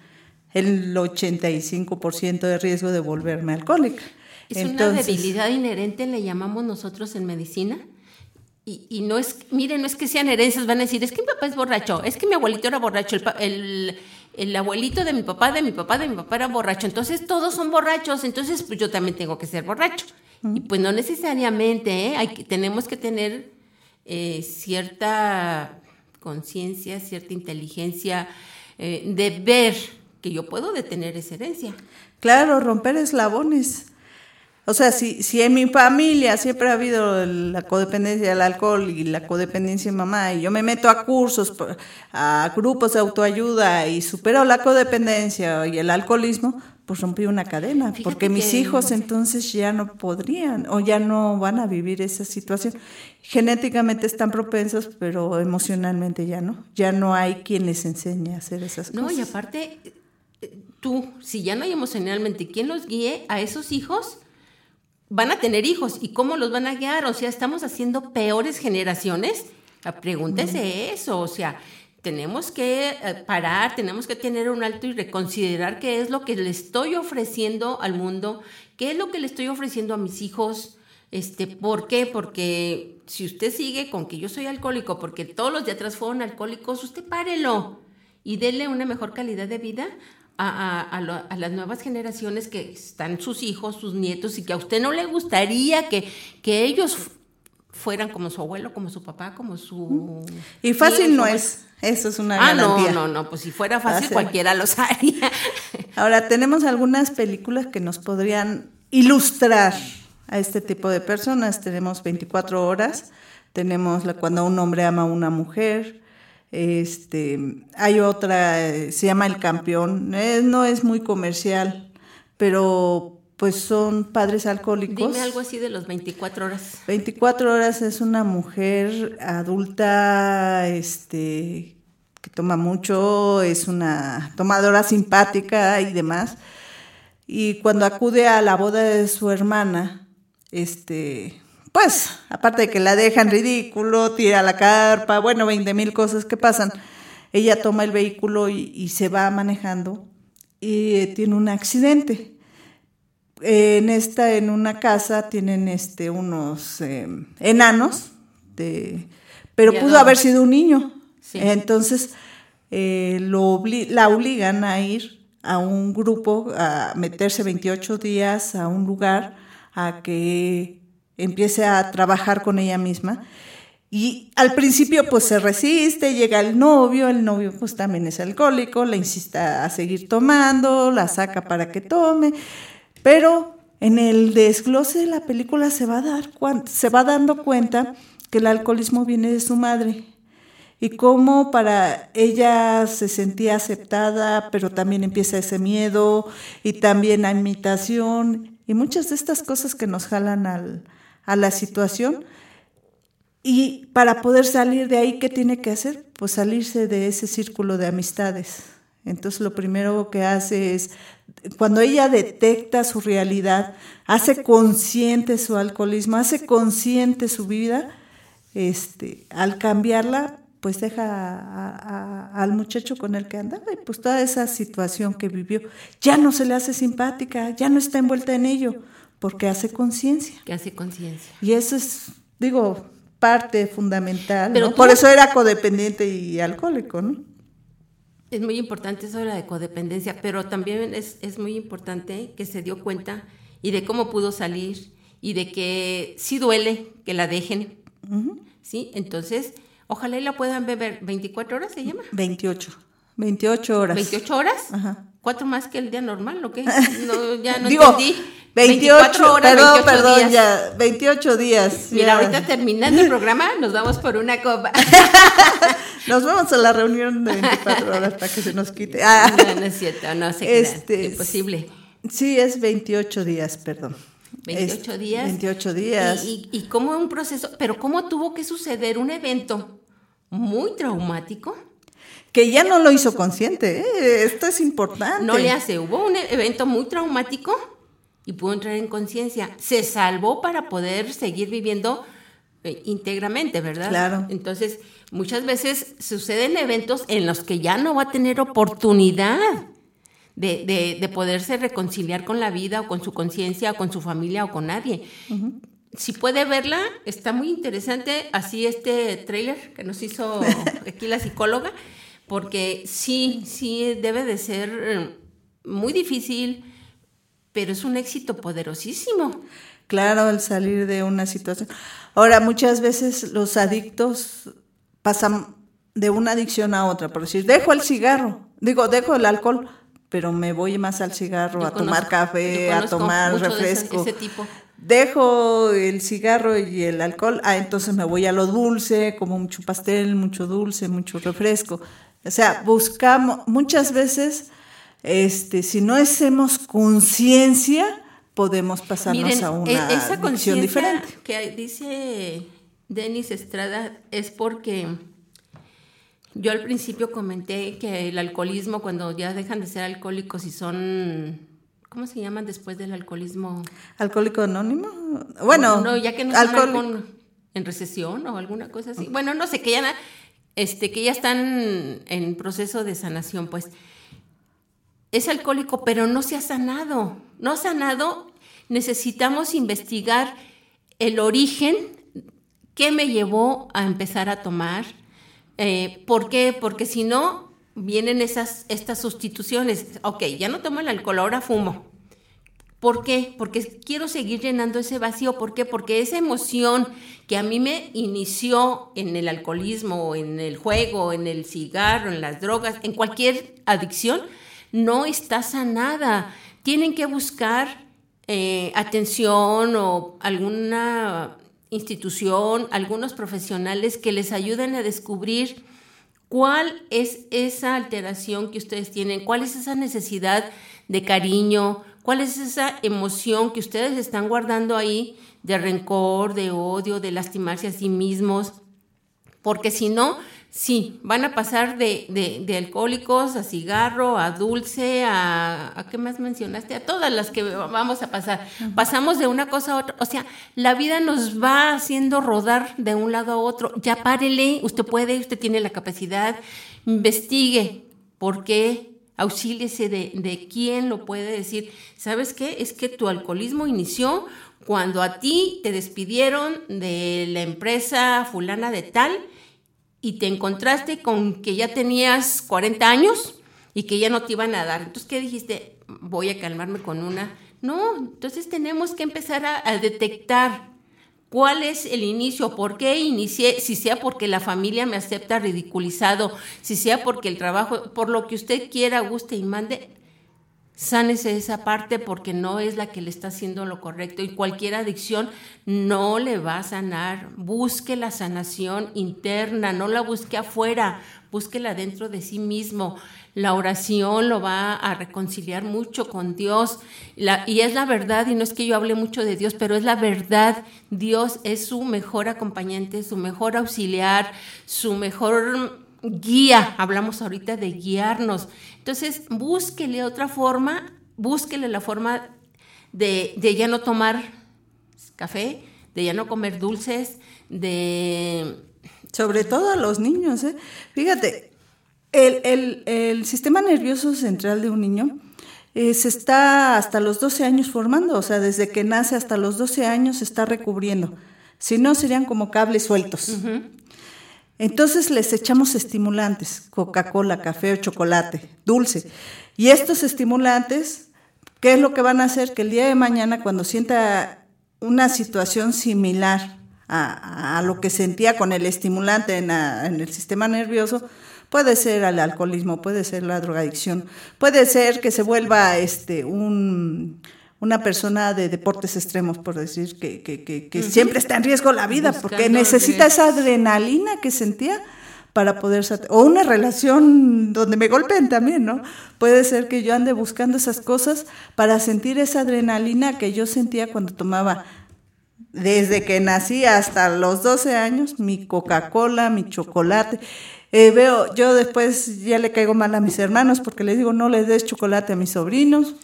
el 85% de riesgo de volverme alcohólica. Es una debilidad inherente, le llamamos nosotros en medicina. Y, y no es, miren, no es que sean herencias, van a decir, es que mi papá es borracho, es que mi abuelito era borracho, el, el, el abuelito de mi papá, de mi papá, de mi papá era borracho, entonces todos son borrachos, entonces pues yo también tengo que ser borracho. Y pues no necesariamente, ¿eh? Hay que, tenemos que tener eh, cierta conciencia, cierta inteligencia eh, de ver que yo puedo detener esa herencia. Claro, romper eslabones. O sea, si, si en mi familia siempre ha habido la codependencia del alcohol y la codependencia de mamá, y yo me meto a cursos, a grupos de autoayuda y supero la codependencia y el alcoholismo, pues rompí una cadena, Fíjate porque mis hijos entonces ya no podrían o ya no van a vivir esa situación. Genéticamente están propensos, pero emocionalmente ya no. Ya no hay quien les enseñe a hacer esas No, cosas. y aparte, eh, tú, si ya no hay emocionalmente quien los guíe a esos hijos, van a tener hijos. ¿Y cómo los van a guiar? O sea, estamos haciendo peores generaciones. Pregúntese eso. O sea, tenemos que eh, parar, tenemos que tener un alto y reconsiderar qué es lo que le estoy ofreciendo al mundo, qué es lo que le estoy ofreciendo a mis hijos. Este, ¿Por qué? Porque si usted sigue con que yo soy alcohólico, porque todos los de atrás fueron alcohólicos, usted párelo y dele una mejor calidad de vida a, lo- a las nuevas generaciones que están sus hijos, sus nietos, y que a usted no le gustaría que, que ellos fu- fueran como su abuelo, como su papá, como su... Y fácil no abuelo. es. Eso es una Ah, no, garantía. no, no, pues si fuera fácil cualquiera los haría. Ahora, tenemos algunas películas que nos podrían ilustrar a este tipo de personas. Tenemos 24 horas, tenemos la, cuando un hombre ama a una mujer. Este, hay otra, se llama El Campeón. Eh, no es muy comercial, pero pues son padres alcohólicos. Dime algo así de los 24 horas. 24 horas es una mujer adulta, este, que toma mucho, es una tomadora simpática y demás. Y cuando acude a la boda de su hermana, este, pues, aparte de que la dejan ridículo, tira la carpa, bueno, 20 mil cosas que pasan, ella toma el vehículo y, y se va manejando y eh, tiene un accidente en esta, en una casa, tienen este unos eh, enanos, de, pero pudo haber sido un niño. Sí. Entonces eh, lo obli- la obligan a ir a un grupo, a meterse 28 días a un lugar, a que empiece a trabajar con ella misma. Y al principio pues se resiste, llega el novio, el novio pues también es alcohólico, la insista a seguir tomando, la saca para que tome, pero en el desglose de la película se va, a dar, se va dando cuenta que el alcoholismo viene de su madre y cómo para ella se sentía aceptada, pero también empieza ese miedo y también la imitación y muchas de estas cosas que nos jalan al- a la situación. Y para poder salir de ahí, ¿qué tiene que hacer? Pues salirse de ese círculo de amistades. Entonces lo primero que hace es, cuando ella detecta su realidad, hace consciente su alcoholismo, hace consciente su vida, este, al cambiarla, pues deja a- a- al muchacho con el que andaba y pues toda esa situación que vivió ya no se le hace simpática, ya no está envuelta en ello, porque hace conciencia. Que hace conciencia. Y eso es, digo, parte fundamental. Pero Por eso era codependiente y alcohólico, ¿no? Es muy importante eso de la de codependencia, pero también es, es muy importante que se dio cuenta y de cómo pudo salir y de que sí duele que la dejen. ¿Sí? Entonces, ojalá y la puedan beber 24 horas, ¿se llama? 28. 28 horas. 28 horas. Ajá. ¿Cuatro más que el día normal o qué? *laughs* No, ya no Digo, entendí. 28, horas, perdón, 28 perdón, días. ya, 28 días. Mira, ya. ahorita terminando el programa, nos vamos por una copa. *laughs* Nos vamos a la reunión de 24 horas para que se nos quite. Ah. No, no es cierto, no se Este, imposible. Sí, es 28 días, perdón. 28 Es días. 28 días. Y, y, y cómo un proceso, pero cómo tuvo que suceder un evento muy traumático. Que ya no lo hizo consciente, ¿eh? esto es importante. No le hace, hubo un e- evento muy traumático y pudo entrar en conciencia. Se salvó para poder seguir viviendo eh, íntegramente, ¿verdad? Claro. Entonces, muchas veces suceden eventos en los que ya no va a tener oportunidad de, de- de poderse reconciliar con la vida o con su conciencia o con su familia o con nadie. Si puede verla, está muy interesante así este trailer que nos hizo aquí la psicóloga, porque sí, sí debe de ser eh, muy difícil, pero es un éxito poderosísimo. Claro, el salir de una situación. Ahora, muchas veces los adictos pasan de una adicción a otra, por decir, dejo el cigarro, digo, dejo el alcohol, pero me voy más al cigarro, Yo a tomar conozco- café, a tomar mucho de ese- refresco. ese tipo. Dejo el cigarro y el alcohol, ah, entonces me voy a lo dulce, como mucho pastel, mucho dulce, mucho refresco. O sea, buscamos, muchas veces, este, si no hacemos conciencia, podemos pasarnos Miren, a una e- esa conciencia diferente. que dice Denis Estrada es porque yo al principio comenté que el alcoholismo, cuando ya dejan de ser alcohólicos y son, ¿cómo se llaman después del alcoholismo? ¿Alcohólico anónimo? Bueno, no, ya que no están en recesión o alguna cosa así. Bueno, no sé, que ya, este, que ya están en proceso de sanación, pues. Es alcohólico, pero no se ha sanado. No ha sanado. Necesitamos investigar el origen, qué me llevó a empezar a tomar. Eh, ¿Por qué? Porque si no, vienen esas, estas sustituciones. Ok, ya no tomo el alcohol, ahora fumo. ¿Por qué? Porque quiero seguir llenando ese vacío. ¿Por qué? Porque esa emoción que a mí me inició en el alcoholismo, en el juego, en el cigarro, en las drogas, en cualquier adicción, no está sanada. Tienen que buscar eh, atención o alguna institución, algunos profesionales que les ayuden a descubrir cuál es esa alteración que ustedes tienen, cuál es esa necesidad de cariño, cuál es esa emoción que ustedes están guardando ahí de rencor, de odio, de lastimarse a sí mismos, porque si no, Sí, van a pasar de, de, de, alcohólicos a cigarro, a dulce, a, a... ¿qué más mencionaste? A todas las que vamos a pasar. Pasamos de una cosa a otra. O sea, la vida nos va haciendo rodar de un lado a otro. Ya párele, usted puede, usted tiene la capacidad. Investigue por qué, auxíliese de, de quién lo puede decir. ¿Sabes qué? Es que tu alcoholismo inició cuando a ti te despidieron de la empresa fulana de tal y te encontraste con que ya tenías 40 años y que ya no te iban a dar. Entonces, ¿qué dijiste? Voy a calmarme con una. No, entonces tenemos que empezar a, detectar cuál es el inicio, por qué inicié, si sea porque la familia me acepta ridiculizado, si sea porque el trabajo, por lo que usted quiera, guste y mande, sánese esa parte porque no es la que le está haciendo lo correcto y cualquier adicción no le va a sanar. Busque la sanación interna, no la busque afuera, búsquela dentro de sí mismo. La oración lo va a reconciliar mucho con Dios y es la verdad y no es que yo hable mucho de Dios, pero es la verdad. Dios es su mejor acompañante, su mejor auxiliar, su mejor guía, hablamos ahorita de guiarnos. Entonces, búsquele otra forma, búsquele la forma de, de, ya no tomar café, de ya no comer dulces, de... Sobre todo a los niños, ¿eh? Fíjate, el, el, el sistema nervioso central de un niño eh, se está hasta los 12 años formando, o sea, desde que nace hasta los 12 años se está recubriendo. Si no, serían como cables sueltos. Uh -huh. Entonces les echamos estimulantes, Coca-Cola, café o chocolate, dulce. Y estos estimulantes, ¿qué es lo que van a hacer? Que el día de mañana, cuando sienta una situación similar a, lo que sentía con el estimulante en, en, el sistema nervioso, puede ser el alcoholismo, puede ser la drogadicción, puede ser que se vuelva este, un una persona de deportes extremos, por decir, que, que, que, que uh -huh. siempre está en riesgo la vida, Buscando porque necesita esa adrenalina que sentía para poder, o una relación donde me golpeen también, ¿no? Puede ser que yo ande buscando esas cosas para sentir esa adrenalina que yo sentía cuando tomaba desde que nací hasta los 12 años, mi Coca-Cola, mi chocolate. Eh, veo, yo después ya le caigo mal a mis hermanos porque les digo, no les des chocolate a mis sobrinos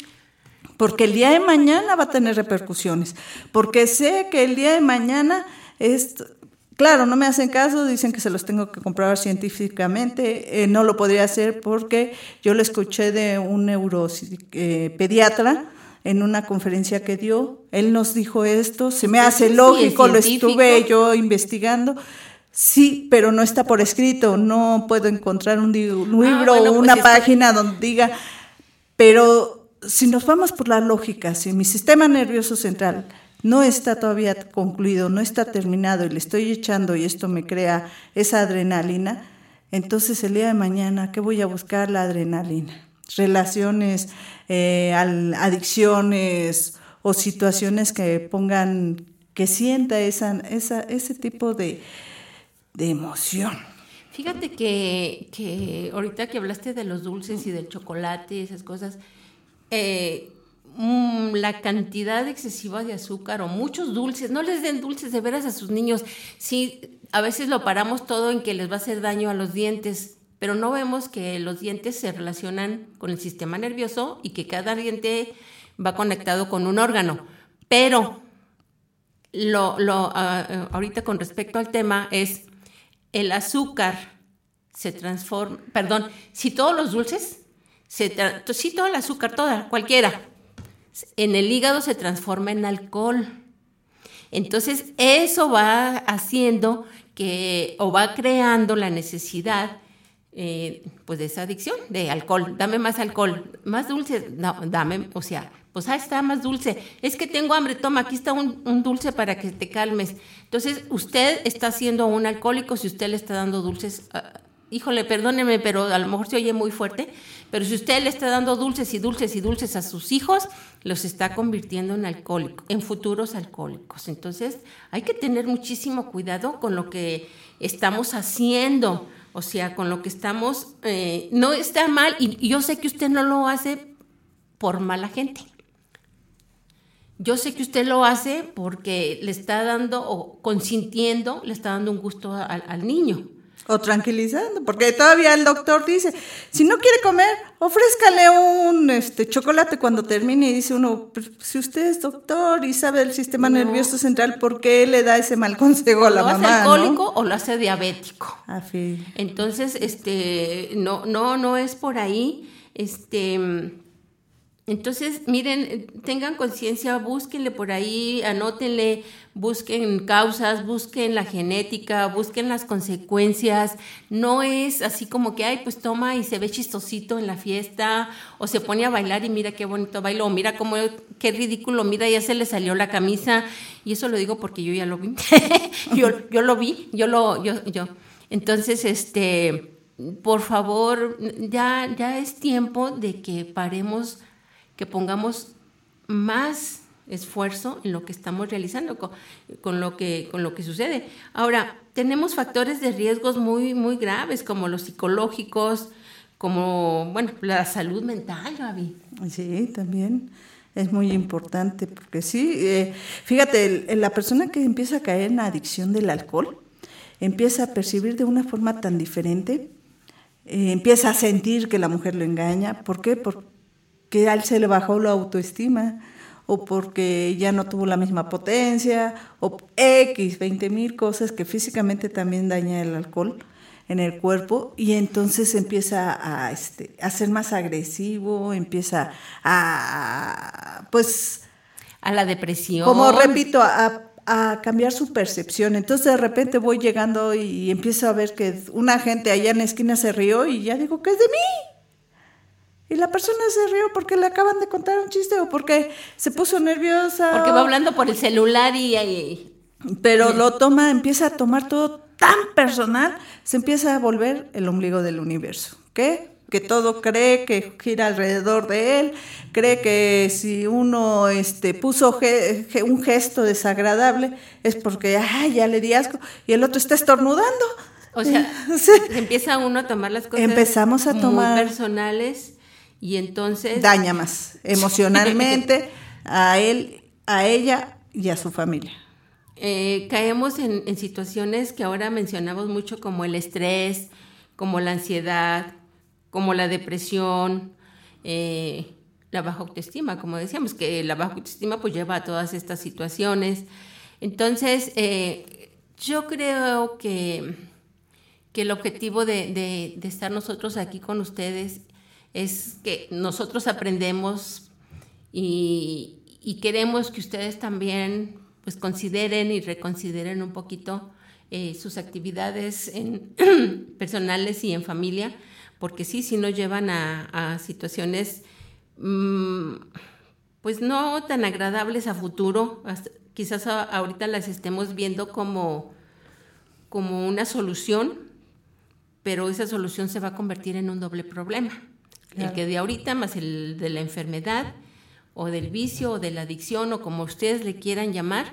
porque el día de mañana va a tener repercusiones, porque sé que el día de mañana es, claro, no me hacen caso, dicen que se los tengo que comprobar científicamente, eh, no lo podría hacer porque yo lo escuché de un neuropediatra. Eh, en una conferencia que dio, él nos dijo esto, se me hace lógico, lo estuve yo investigando, Sí, pero no está por escrito, no puedo encontrar un, libro ah, bueno, o pues una página donde diga, pero si nos vamos por la lógica, si mi sistema nervioso central no está todavía concluido, no está terminado y le estoy echando y esto me crea esa adrenalina, entonces el día de mañana, ¿qué voy a buscar? La adrenalina. Relaciones, eh, adicciones o situaciones que pongan, que sienta esa, esa, ese tipo de, de emoción. Fíjate que, que ahorita que hablaste de los dulces y del chocolate y esas cosas, eh, mmm, la cantidad excesiva de azúcar o muchos dulces, no les den dulces de veras a sus niños. Sí, a veces lo paramos todo en que les va a hacer daño a los dientes, pero no vemos que los dientes se relacionan con el sistema nervioso y que cada diente va conectado con un órgano. Pero lo, lo, ahorita con respecto al tema es el azúcar se transforma, perdón, si todos los dulces se sí, todo el azúcar, toda, cualquiera, en el hígado se transforma en alcohol. Entonces, eso va haciendo que, o va creando la necesidad, eh, pues de esa adicción, de alcohol. Dame más alcohol, más dulce, no, dame, o sea, pues ahí está más dulce. Es que tengo hambre, toma, aquí está un, dulce para que te calmes. Entonces, usted está siendo un alcohólico si usted le está dando dulces. ah, híjole, perdóneme, pero a lo mejor se oye muy fuerte, pero si usted le está dando dulces y dulces y dulces a sus hijos, los está convirtiendo en alcohólicos, en futuros alcohólicos. Entonces, hay que tener muchísimo cuidado con lo que estamos haciendo, o sea, con lo que estamos, eh, no está mal, y, yo sé que usted no lo hace por mala gente. Yo sé que usted lo hace porque le está dando o consintiendo, le está dando un gusto al niño. O tranquilizando, porque todavía el doctor dice, si no quiere comer, ofrézcale un este chocolate cuando termine y dice uno, "Pero si usted es doctor y sabe del sistema No. nervioso central, ¿por qué le da ese mal consejo a la ¿Lo hace mamá? alcohólico ¿no? o lo hace diabético? A fin. Entonces, este, no, no, no es por ahí. Este, entonces, miren, tengan conciencia, búsquenle por ahí, anótenle, busquen causas, busquen la genética, busquen las consecuencias. No es así como que, ay, pues toma y se ve chistosito en la fiesta, o se pone a bailar y mira qué bonito bailo, o mira cómo, qué ridículo, mira, ya se le salió la camisa. Y eso lo digo porque yo ya lo vi. *laughs* yo, yo lo vi, yo lo, yo, yo. Entonces, este, por favor, ya, ya es tiempo de que paremos, que pongamos más esfuerzo en lo que estamos realizando, con, con lo, que, con lo que sucede. Ahora, tenemos factores de riesgos muy, muy graves, como los psicológicos, como, bueno, la salud mental, Gaby. Sí, también es muy importante, porque sí, eh, fíjate, la persona que empieza a caer en la adicción del alcohol, empieza a percibir de una forma tan diferente, eh, empieza a sentir que la mujer lo engaña, ¿por qué? Porque a él se le bajó la autoestima, o porque ya no tuvo la misma potencia, o X, 20 mil cosas que físicamente también daña el alcohol en el cuerpo y entonces empieza a, este, a ser más agresivo, empieza a, pues, A la depresión. como repito, a, a cambiar su percepción. Entonces de repente voy llegando y empiezo a ver que una gente allá en la esquina se rió y ya digo que es de mí. Y la persona se rió porque le acaban de contar un chiste o porque se puso nerviosa. Porque va hablando por el celular y, y- pero lo toma, empieza a tomar todo tan personal, se empieza a volver el ombligo del universo. ¿Qué? Que todo cree que gira alrededor de él, cree que si uno este, puso ge- ge- un gesto desagradable es porque ay, ya le di asco y el otro está estornudando. O sea, *laughs* Sí. empieza uno a tomar las cosas Empezamos a tomar- muy personales y entonces Daña más *laughs* emocionalmente a él, a ella y a su familia. eh, caemos en, en situaciones que ahora mencionamos mucho como el estrés, como la ansiedad, como la depresión, eh, la baja autoestima, como decíamos, que la baja autoestima pues lleva a todas estas situaciones. Entonces, eh, yo creo que, que el objetivo de, de- de estar nosotros aquí con ustedes es que nosotros aprendemos y, queremos que ustedes también pues consideren y reconsideren un poquito eh, sus actividades *clears throat* personales y en familia, porque sí, sí nos llevan a, situaciones mm, pues no tan agradables a futuro, quizás a- ahorita las estemos viendo como, como una solución, pero esa solución se va a convertir en un doble problema. El que de ahorita más el de la enfermedad o del vicio o de la adicción o como ustedes le quieran llamar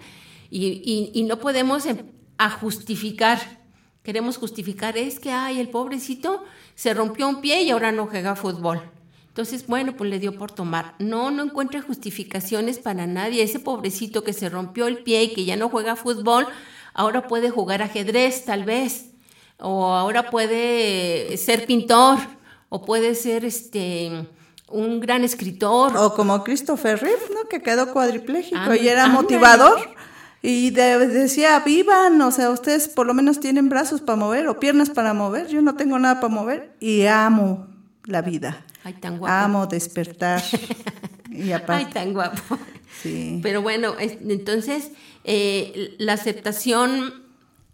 y, y- y no podemos em- a justificar. Queremos justificar, es que, ay, el pobrecito se rompió un pie y ahora no juega fútbol. Entonces, bueno, pues le dio por tomar. No, no encuentra justificaciones para nadie. Ese pobrecito que se rompió el pie y que ya no juega fútbol, ahora puede jugar ajedrez, tal vez. O ahora puede ser pintor. O puede ser este un gran escritor. O como Christopher Reeve, ¿no? Que quedó cuadripléjico Ándale, y era motivador. Y de- decía, vivan, o sea, ustedes por lo menos tienen brazos para mover o piernas para mover. Yo no tengo nada para mover y amo la vida. Ay, tan guapo. Amo despertar. y *laughs* Ay, tan guapo. sí. Pero bueno, es- entonces eh, la aceptación,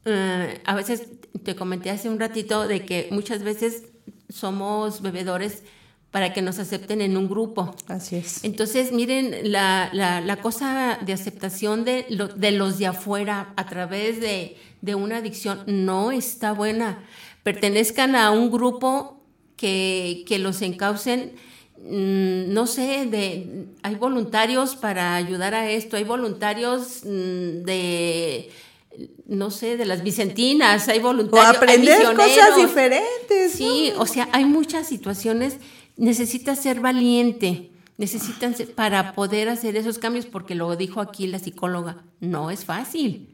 eh, a veces te comenté hace un ratito de que muchas veces somos bebedores para que nos acepten en un grupo. Así es. Entonces, miren, la, la- la cosa de aceptación de, lo- de los de afuera a través de, de una adicción no está buena. Pertenezcan a un grupo que, que los encaucen, mm, no sé, de, hay voluntarios para ayudar a esto, hay voluntarios mm, de, no sé, de las Vicentinas, hay O voluntarios. hay aprender cosas misioneros. diferentes. Sí, ¿no? o sea, hay muchas situaciones, necesitas ser valiente, necesitan ser- para poder hacer esos cambios, porque lo dijo aquí la psicóloga, no es fácil.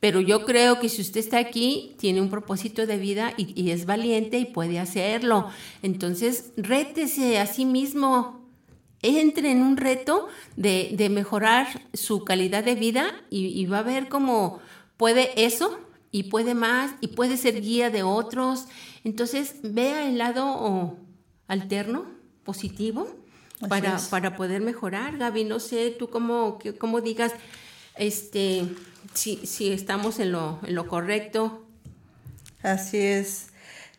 Pero yo creo que si usted está aquí, tiene un propósito de vida y, y es valiente y puede hacerlo. Entonces, rétese a sí mismo, entre en un reto de, de mejorar su calidad de vida y, y va a ver cómo puede eso y puede más y puede ser guía de otros. Entonces, vea el lado alterno, positivo, Así para, es. para poder mejorar. Gaby, no sé, tú cómo, cómo digas, este, si, si estamos en lo, en lo correcto. Así es.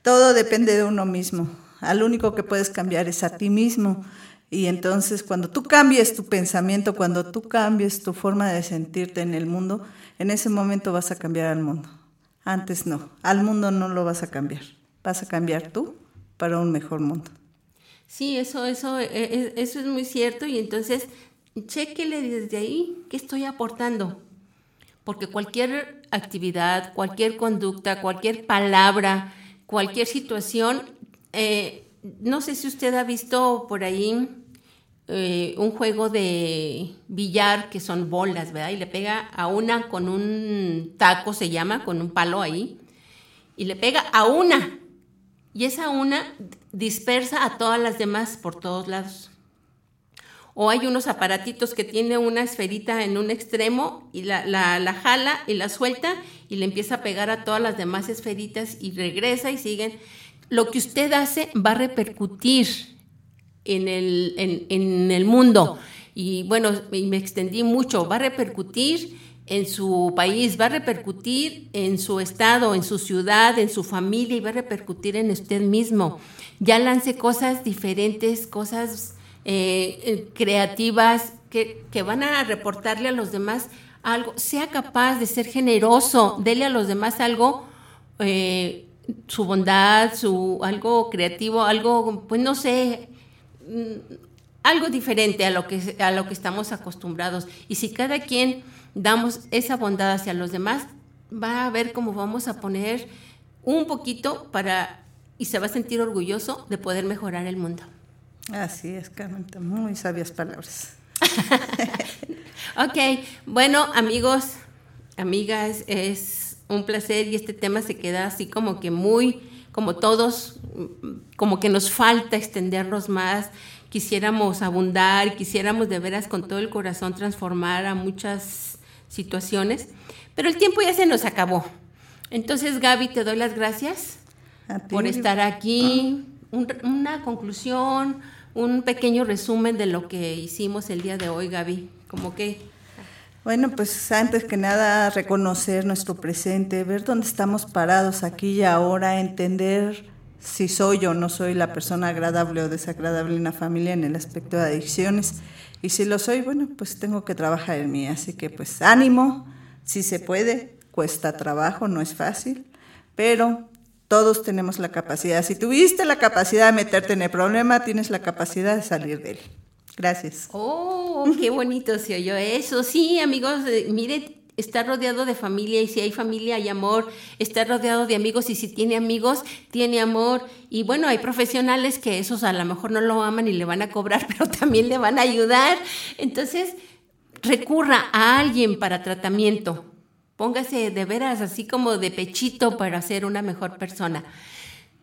Todo depende de uno mismo. Al único que puedes cambiar es a ti mismo. Y entonces cuando tú cambies tu pensamiento, cuando tú cambies tu forma de sentirte en el mundo, en ese momento vas a cambiar al mundo. Antes no. Al mundo no lo vas a cambiar. Vas a cambiar tú para un mejor mundo. Sí, eso, eso, eh, eh, eso es muy cierto y entonces chéquele desde ahí qué estoy aportando. Porque cualquier actividad, cualquier conducta, cualquier palabra, cualquier situación, eh, no sé si usted ha visto por ahí eh, un juego de billar que son bolas, ¿verdad? Y le pega a una con un taco, se llama, con un palo ahí, y le pega a una. Y esa una dispersa a todas las demás por todos lados. O hay unos aparatitos que tiene una esferita en un extremo y la, la, la jala y la suelta y le empieza a pegar a todas las demás esferitas y regresa y siguen. Lo que usted hace va a repercutir en el, en, en el mundo. Y bueno, y me extendí mucho, va a repercutir en su país, va a repercutir en su estado, en su ciudad, en su familia y va a repercutir en usted mismo. Ya lance cosas diferentes, cosas eh, creativas que, que van a reportarle a los demás algo. Sea capaz de ser generoso, dele a los demás algo. eh, su bondad, su algo creativo, algo, pues no sé, algo diferente a lo que a lo que estamos acostumbrados. Y si cada quien damos esa bondad hacia los demás, va a ver cómo vamos a poner un poquito para y se va a sentir orgulloso de poder mejorar el mundo. Así es, Carmen. Muy sabias palabras. Ok, bueno amigos, amigas, es un placer y este tema se queda así como que muy, como todos, como que nos falta extendernos más, quisiéramos abundar, quisiéramos de veras con todo el corazón transformar a muchas situaciones, pero el tiempo ya se nos acabó. Entonces Gaby, te doy las gracias por estar aquí, Un- una conclusión, un pequeño resumen de lo que hicimos el día de hoy, Gaby, como que... Bueno, pues antes que nada reconocer nuestro presente, ver dónde estamos parados aquí y ahora, entender si soy o no soy la persona agradable o desagradable en la familia en el aspecto de adicciones. Y si lo soy, bueno, pues tengo que trabajar en mí. Así que pues ánimo, si se puede, cuesta trabajo, no es fácil, pero todos tenemos la capacidad. Si tuviste la capacidad de meterte en el problema, tienes la capacidad de salir de él. Gracias. Oh, qué bonito se oyó eso. Sí, amigos, eh, mire, está rodeado de familia y si hay familia hay amor, está rodeado de amigos y si tiene amigos, tiene amor. Y bueno, hay profesionales que esos a lo mejor no lo aman y le van a cobrar, *laughs* pero también le van a ayudar. Entonces, recurra a alguien para tratamiento. Póngase de veras así como de pechito para ser una mejor persona.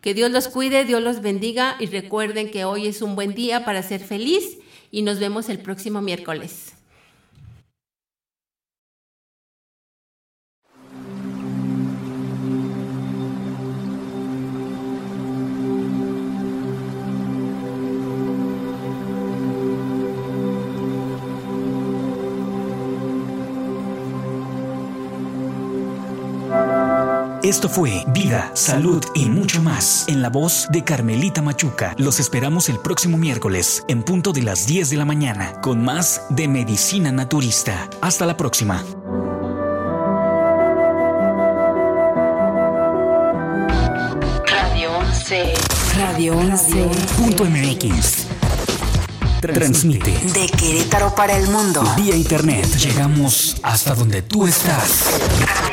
Que Dios los cuide, Dios los bendiga y recuerden que hoy es un buen día para ser feliz y nos vemos el próximo miércoles. Esto fue Vida, Salud y mucho más en la voz de Carmelita Machuca. Los esperamos el próximo miércoles en punto de las 10 de la mañana con más de Medicina Naturista. Hasta la próxima. Radio 11. Radio 11. Punto MX. Transmite De Querétaro para el mundo. vía internet. Llegamos hasta donde tú estás.